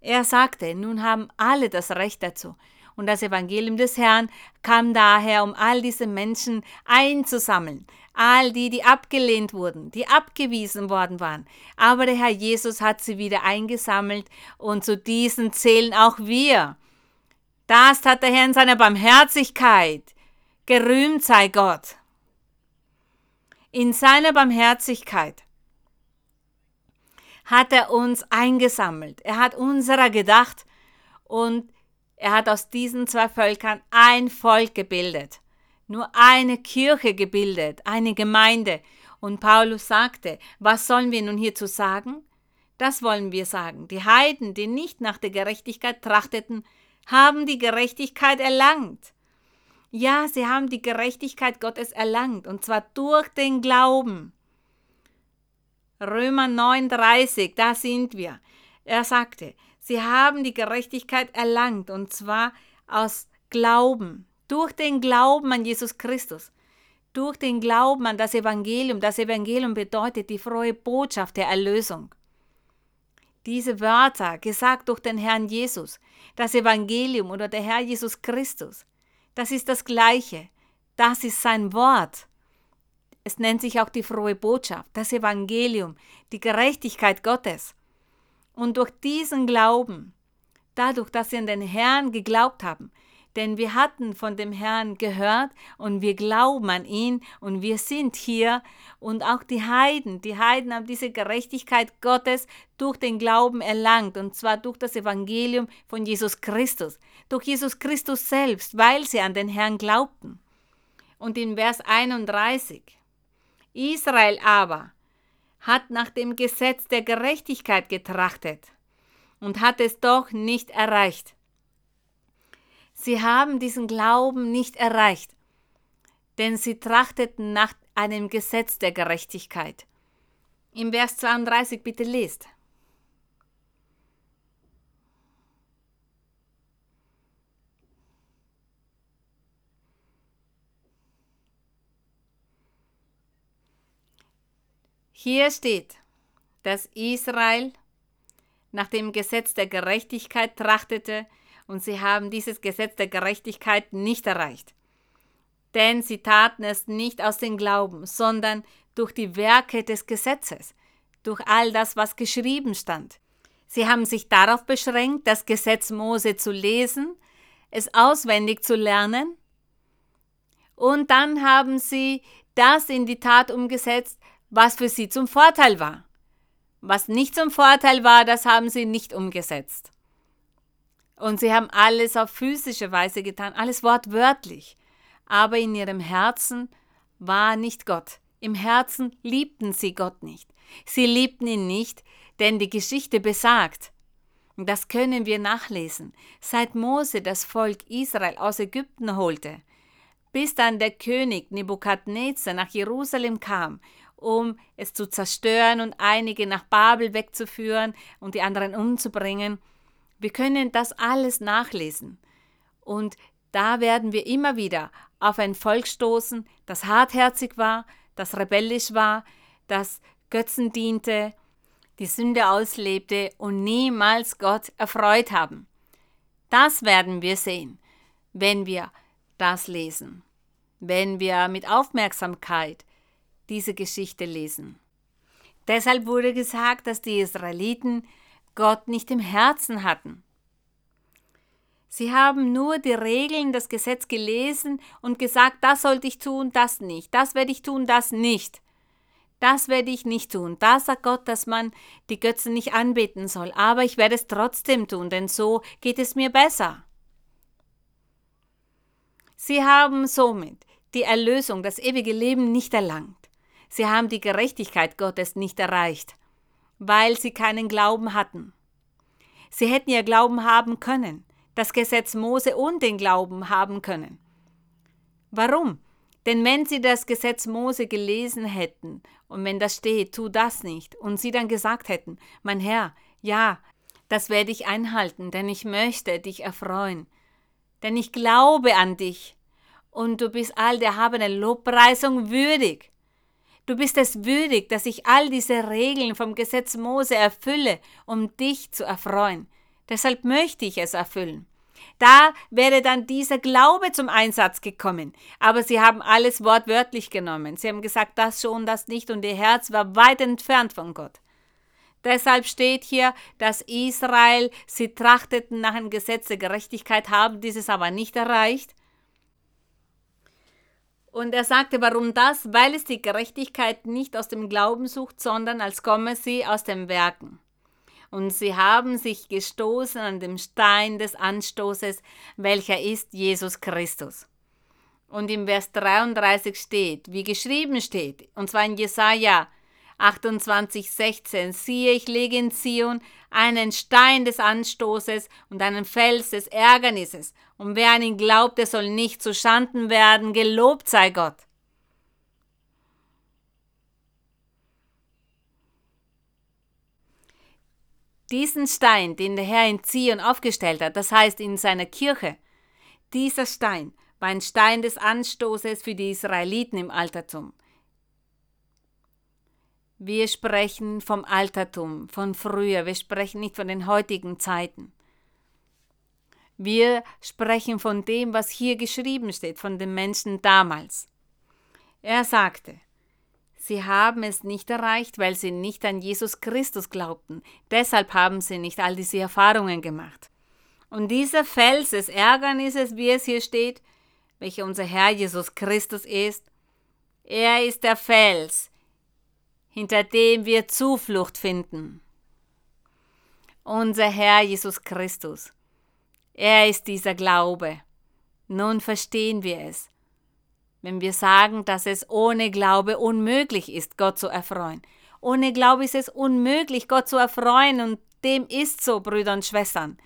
Er sagte, nun haben alle das Recht dazu. Und das Evangelium des Herrn kam daher, um all diese Menschen einzusammeln. All die, die abgelehnt wurden, die abgewiesen worden waren. Aber der Herr Jesus hat sie wieder eingesammelt und zu diesen zählen auch wir. Das hat der Herr in seiner Barmherzigkeit. Gerühmt sei Gott. In seiner Barmherzigkeit hat er uns eingesammelt. Er hat unserer gedacht und er hat aus diesen zwei Völkern ein Volk gebildet, nur eine Kirche gebildet, eine Gemeinde. Und Paulus sagte, was sollen wir nun hierzu sagen? Das wollen wir sagen. Die Heiden, die nicht nach der Gerechtigkeit trachteten, haben die Gerechtigkeit erlangt. Ja, sie haben die Gerechtigkeit Gottes erlangt, und zwar durch den Glauben. Römer 9:30, da sind wir. Er sagte, sie haben die Gerechtigkeit erlangt, und zwar aus Glauben, durch den Glauben an Jesus Christus, durch den Glauben an das Evangelium. Das Evangelium bedeutet die frohe Botschaft der Erlösung. Diese Wörter, gesagt durch den Herrn Jesus, das Evangelium oder der Herr Jesus Christus, das ist das Gleiche. Das ist sein Wort. Es nennt sich auch die frohe Botschaft, das Evangelium, die Gerechtigkeit Gottes. Und durch diesen Glauben, dadurch, dass sie an den Herrn geglaubt haben, denn wir hatten von dem Herrn gehört und wir glauben an ihn und wir sind hier und auch die Heiden, die Heiden haben diese Gerechtigkeit Gottes durch den Glauben erlangt und zwar durch das Evangelium von Jesus Christus, durch Jesus Christus selbst, weil sie an den Herrn glaubten. Und in Vers 31, Israel aber hat nach dem Gesetz der Gerechtigkeit getrachtet und hat es doch nicht erreicht. Sie haben diesen Glauben nicht erreicht, denn sie trachteten nach einem Gesetz der Gerechtigkeit. Im Vers 32 bitte lest. Hier steht, dass Israel nach dem Gesetz der Gerechtigkeit trachtete und sie haben dieses Gesetz der Gerechtigkeit nicht erreicht. Denn sie taten es nicht aus dem Glauben, sondern durch die Werke des Gesetzes, durch all das, was geschrieben stand. Sie haben sich darauf beschränkt, das Gesetz Mose zu lesen, es auswendig zu lernen, und dann haben sie das in die Tat umgesetzt, was für sie zum Vorteil war. Was nicht zum Vorteil war, das haben sie nicht umgesetzt. Und sie haben alles auf physische Weise getan, alles wortwörtlich. Aber in ihrem Herzen war nicht Gott. Im Herzen liebten sie Gott nicht. Sie liebten ihn nicht, denn die Geschichte besagt, das können wir nachlesen, seit Mose das Volk Israel aus Ägypten holte, bis dann der König Nebukadnezar nach Jerusalem kam, um es zu zerstören und einige nach Babel wegzuführen und die anderen umzubringen, wir können das alles nachlesen. Und da werden wir immer wieder auf ein Volk stoßen, das hartherzig war, das rebellisch war, das Götzen diente, die Sünde auslebte und niemals Gott erfreut haben. Das werden wir sehen, wenn wir das lesen, wenn wir mit Aufmerksamkeit diese Geschichte lesen. Deshalb wurde gesagt, dass die Israeliten Gott nicht im Herzen hatten. Sie haben nur die Regeln, das Gesetz gelesen und gesagt, das sollte ich tun, das nicht, das werde ich tun, das nicht. Das werde ich nicht tun. Da sagt Gott, dass man die Götzen nicht anbeten soll, aber ich werde es trotzdem tun, denn so geht es mir besser. Sie haben somit die Erlösung, das ewige Leben nicht erlangt. Sie haben die Gerechtigkeit Gottes nicht erreicht weil sie keinen Glauben hatten. Sie hätten ihr Glauben haben können, das Gesetz Mose und den Glauben haben können. Warum? Denn wenn sie das Gesetz Mose gelesen hätten und wenn das steht, tu das nicht, und sie dann gesagt hätten, mein Herr, ja, das werde ich einhalten, denn ich möchte dich erfreuen, denn ich glaube an dich und du bist all der habenen Lobpreisung würdig. Du bist es würdig, dass ich all diese Regeln vom Gesetz Mose erfülle, um dich zu erfreuen. Deshalb möchte ich es erfüllen. Da wäre dann dieser Glaube zum Einsatz gekommen. Aber sie haben alles wortwörtlich genommen. Sie haben gesagt, das schon, das nicht, und ihr Herz war weit entfernt von Gott. Deshalb steht hier, dass Israel, sie trachteten nach einem Gesetz der Gerechtigkeit, haben dieses aber nicht erreicht. Und er sagte, warum das? Weil es die Gerechtigkeit nicht aus dem Glauben sucht, sondern als komme sie aus den Werken. Und sie haben sich gestoßen an dem Stein des Anstoßes, welcher ist Jesus Christus. Und im Vers 33 steht, wie geschrieben steht, und zwar in Jesaja 28, 16. Siehe, ich lege in Zion einen Stein des Anstoßes und einen Fels des Ärgernisses. Und wer an ihn glaubt, der soll nicht zu Schanden werden. Gelobt sei Gott. Diesen Stein, den der Herr in Zion aufgestellt hat, das heißt in seiner Kirche, dieser Stein war ein Stein des Anstoßes für die Israeliten im Altertum. Wir sprechen vom Altertum, von früher, wir sprechen nicht von den heutigen Zeiten. Wir sprechen von dem, was hier geschrieben steht, von den Menschen damals. Er sagte, sie haben es nicht erreicht, weil sie nicht an Jesus Christus glaubten. Deshalb haben sie nicht all diese Erfahrungen gemacht. Und dieser Fels des Ärgernisses, wie es hier steht, welcher unser Herr Jesus Christus ist, er ist der Fels, hinter dem wir Zuflucht finden. Unser Herr Jesus Christus, er ist dieser Glaube. Nun verstehen wir es, wenn wir sagen, dass es ohne Glaube unmöglich ist, Gott zu erfreuen. Ohne Glaube ist es unmöglich, Gott zu erfreuen, und dem ist so, Brüder und Schwestern.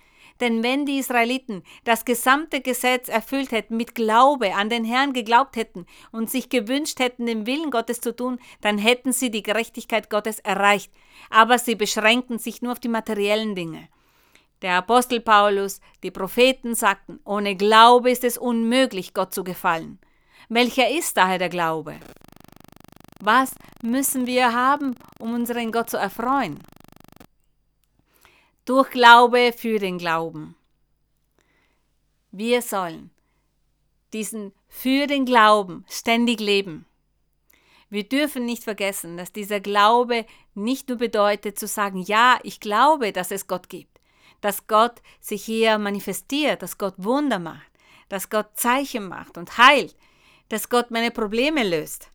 Denn wenn die Israeliten das gesamte Gesetz erfüllt hätten, mit Glaube an den Herrn geglaubt hätten und sich gewünscht hätten, den Willen Gottes zu tun, dann hätten sie die Gerechtigkeit Gottes erreicht. Aber sie beschränkten sich nur auf die materiellen Dinge. Der Apostel Paulus, die Propheten sagten, ohne Glaube ist es unmöglich, Gott zu gefallen. Welcher ist daher der Glaube? Was müssen wir haben, um unseren Gott zu erfreuen? Durch Glaube für den Glauben. Wir sollen diesen für den Glauben ständig leben. Wir dürfen nicht vergessen, dass dieser Glaube nicht nur bedeutet zu sagen, ja, ich glaube, dass es Gott gibt, dass Gott sich hier manifestiert, dass Gott Wunder macht, dass Gott Zeichen macht und heilt, dass Gott meine Probleme löst.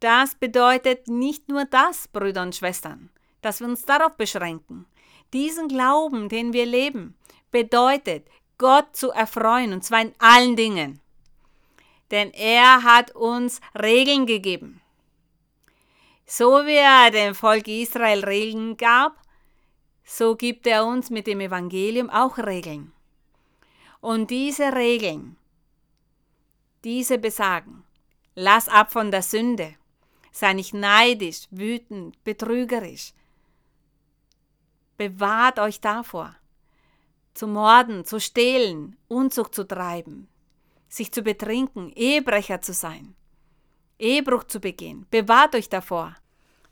Das bedeutet nicht nur das, Brüder und Schwestern, dass wir uns darauf beschränken, diesen Glauben, den wir leben, bedeutet, Gott zu erfreuen, und zwar in allen Dingen. Denn er hat uns Regeln gegeben. So wie er dem Volk Israel Regeln gab, so gibt er uns mit dem Evangelium auch Regeln. Und diese Regeln, diese besagen, lass ab von der Sünde, sei nicht neidisch, wütend, betrügerisch, Bewahrt euch davor, zu morden, zu stehlen, Unzucht zu treiben, sich zu betrinken, Ehebrecher zu sein, Ehebruch zu begehen. Bewahrt euch davor.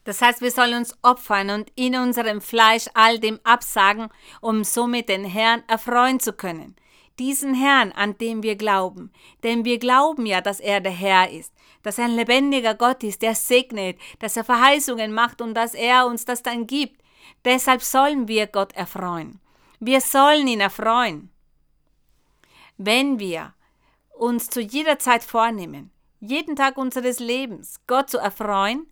Das heißt, wir sollen uns opfern und in unserem Fleisch all dem absagen, um somit den Herrn erfreuen zu können. Diesen Herrn, an dem wir glauben. Denn wir glauben ja, dass er der Herr ist, dass er ein lebendiger Gott ist, der segnet, dass er Verheißungen macht und dass er uns das dann gibt. Deshalb sollen wir Gott erfreuen. Wir sollen ihn erfreuen. Wenn wir uns zu jeder Zeit vornehmen, jeden Tag unseres Lebens Gott zu erfreuen,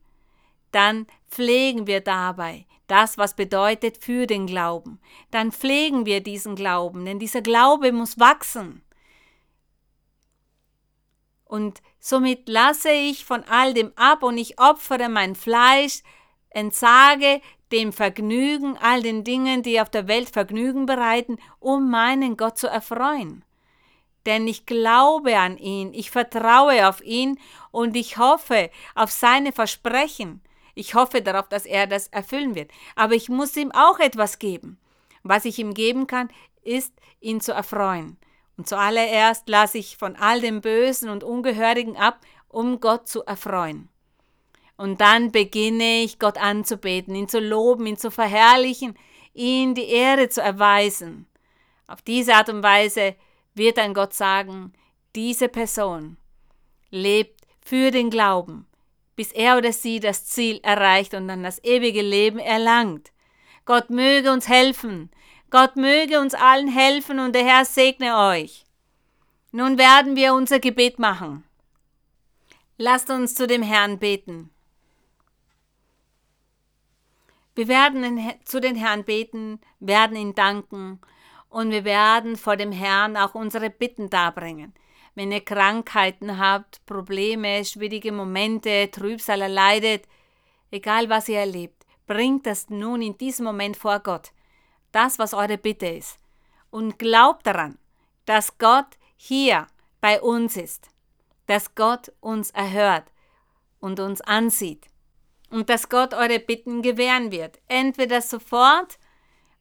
dann pflegen wir dabei das, was bedeutet für den Glauben. Dann pflegen wir diesen Glauben, denn dieser Glaube muss wachsen. Und somit lasse ich von all dem ab und ich opfere mein Fleisch, entsage dem Vergnügen, all den Dingen, die auf der Welt Vergnügen bereiten, um meinen Gott zu erfreuen. Denn ich glaube an ihn, ich vertraue auf ihn und ich hoffe auf seine Versprechen. Ich hoffe darauf, dass er das erfüllen wird. Aber ich muss ihm auch etwas geben. Was ich ihm geben kann, ist, ihn zu erfreuen. Und zuallererst lasse ich von all dem Bösen und Ungehörigen ab, um Gott zu erfreuen. Und dann beginne ich Gott anzubeten, ihn zu loben, ihn zu verherrlichen, ihn die Ehre zu erweisen. Auf diese Art und Weise wird dann Gott sagen, diese Person lebt für den Glauben, bis er oder sie das Ziel erreicht und dann das ewige Leben erlangt. Gott möge uns helfen, Gott möge uns allen helfen und der Herr segne euch. Nun werden wir unser Gebet machen. Lasst uns zu dem Herrn beten. Wir werden zu den Herrn beten, werden ihn danken und wir werden vor dem Herrn auch unsere Bitten darbringen. Wenn ihr Krankheiten habt, Probleme, schwierige Momente, Trübsal erleidet, egal was ihr erlebt, bringt das nun in diesem Moment vor Gott. Das, was eure Bitte ist. Und glaubt daran, dass Gott hier bei uns ist. Dass Gott uns erhört und uns ansieht. Und dass Gott eure Bitten gewähren wird. Entweder sofort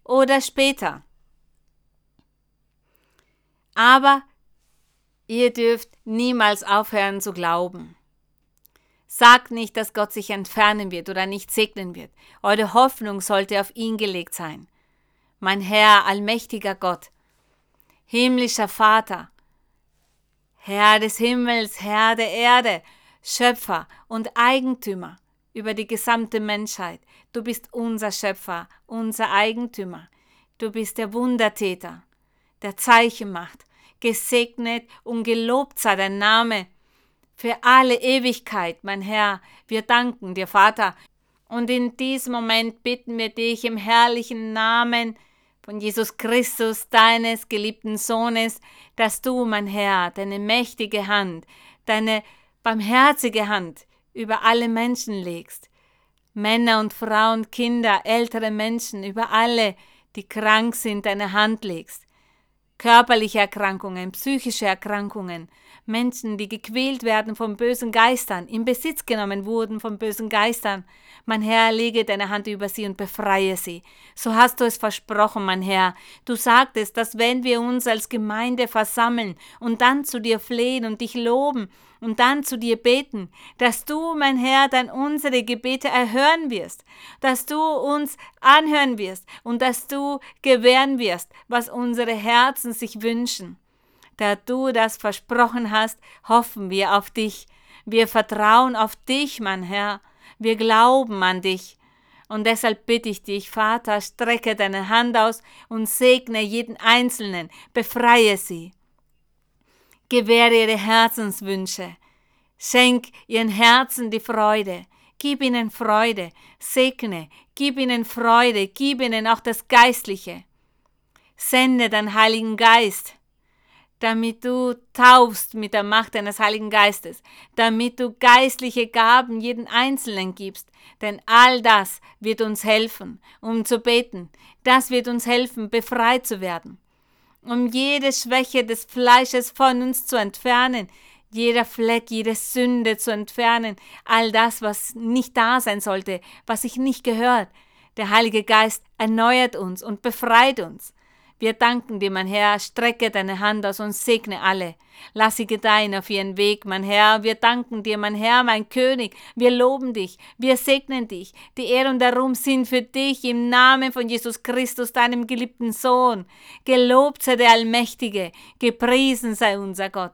oder später. Aber ihr dürft niemals aufhören zu glauben. Sagt nicht, dass Gott sich entfernen wird oder nicht segnen wird. Eure Hoffnung sollte auf ihn gelegt sein. Mein Herr, allmächtiger Gott, himmlischer Vater, Herr des Himmels, Herr der Erde, Schöpfer und Eigentümer über die gesamte Menschheit. Du bist unser Schöpfer, unser Eigentümer. Du bist der Wundertäter, der Zeichen macht. Gesegnet und gelobt sei dein Name für alle Ewigkeit, mein Herr. Wir danken dir, Vater. Und in diesem Moment bitten wir dich im herrlichen Namen von Jesus Christus, deines geliebten Sohnes, dass du, mein Herr, deine mächtige Hand, deine barmherzige Hand über alle Menschen legst. Männer und Frauen, Kinder, ältere Menschen, über alle, die krank sind, deine Hand legst körperliche Erkrankungen, psychische Erkrankungen, Menschen, die gequält werden von bösen Geistern, in Besitz genommen wurden von bösen Geistern. Mein Herr, lege deine Hand über sie und befreie sie. So hast du es versprochen, mein Herr. Du sagtest, dass wenn wir uns als Gemeinde versammeln und dann zu dir flehen und dich loben und dann zu dir beten, dass du, mein Herr, dann unsere Gebete erhören wirst, dass du uns anhören wirst und dass du gewähren wirst, was unsere Herzen sich wünschen. Da du das versprochen hast, hoffen wir auf dich. Wir vertrauen auf dich, mein Herr. Wir glauben an dich. Und deshalb bitte ich dich, Vater, strecke deine Hand aus und segne jeden Einzelnen, befreie sie. Gewähre ihre Herzenswünsche. Schenk ihren Herzen die Freude. Gib ihnen Freude. Segne. Gib ihnen Freude. Gib ihnen auch das Geistliche. Sende deinen Heiligen Geist, damit du taufst mit der Macht deines Heiligen Geistes, damit du geistliche Gaben jeden Einzelnen gibst, denn all das wird uns helfen, um zu beten, das wird uns helfen, befreit zu werden um jede Schwäche des Fleisches von uns zu entfernen, jeder Fleck, jede Sünde zu entfernen, all das, was nicht da sein sollte, was sich nicht gehört. Der Heilige Geist erneuert uns und befreit uns. Wir danken dir, mein Herr, strecke deine Hand aus und segne alle. Lass sie gedeihen auf ihren Weg, mein Herr. Wir danken dir, mein Herr, mein König. Wir loben dich, wir segnen dich. Die Ehre und der Ruhm sind für dich im Namen von Jesus Christus, deinem geliebten Sohn. Gelobt sei der Allmächtige, gepriesen sei unser Gott.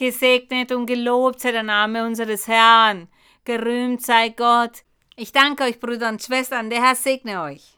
Gesegnet und gelobt sei der Name unseres Herrn. Gerühmt sei Gott. Ich danke euch, Brüder und Schwestern. Der Herr segne euch.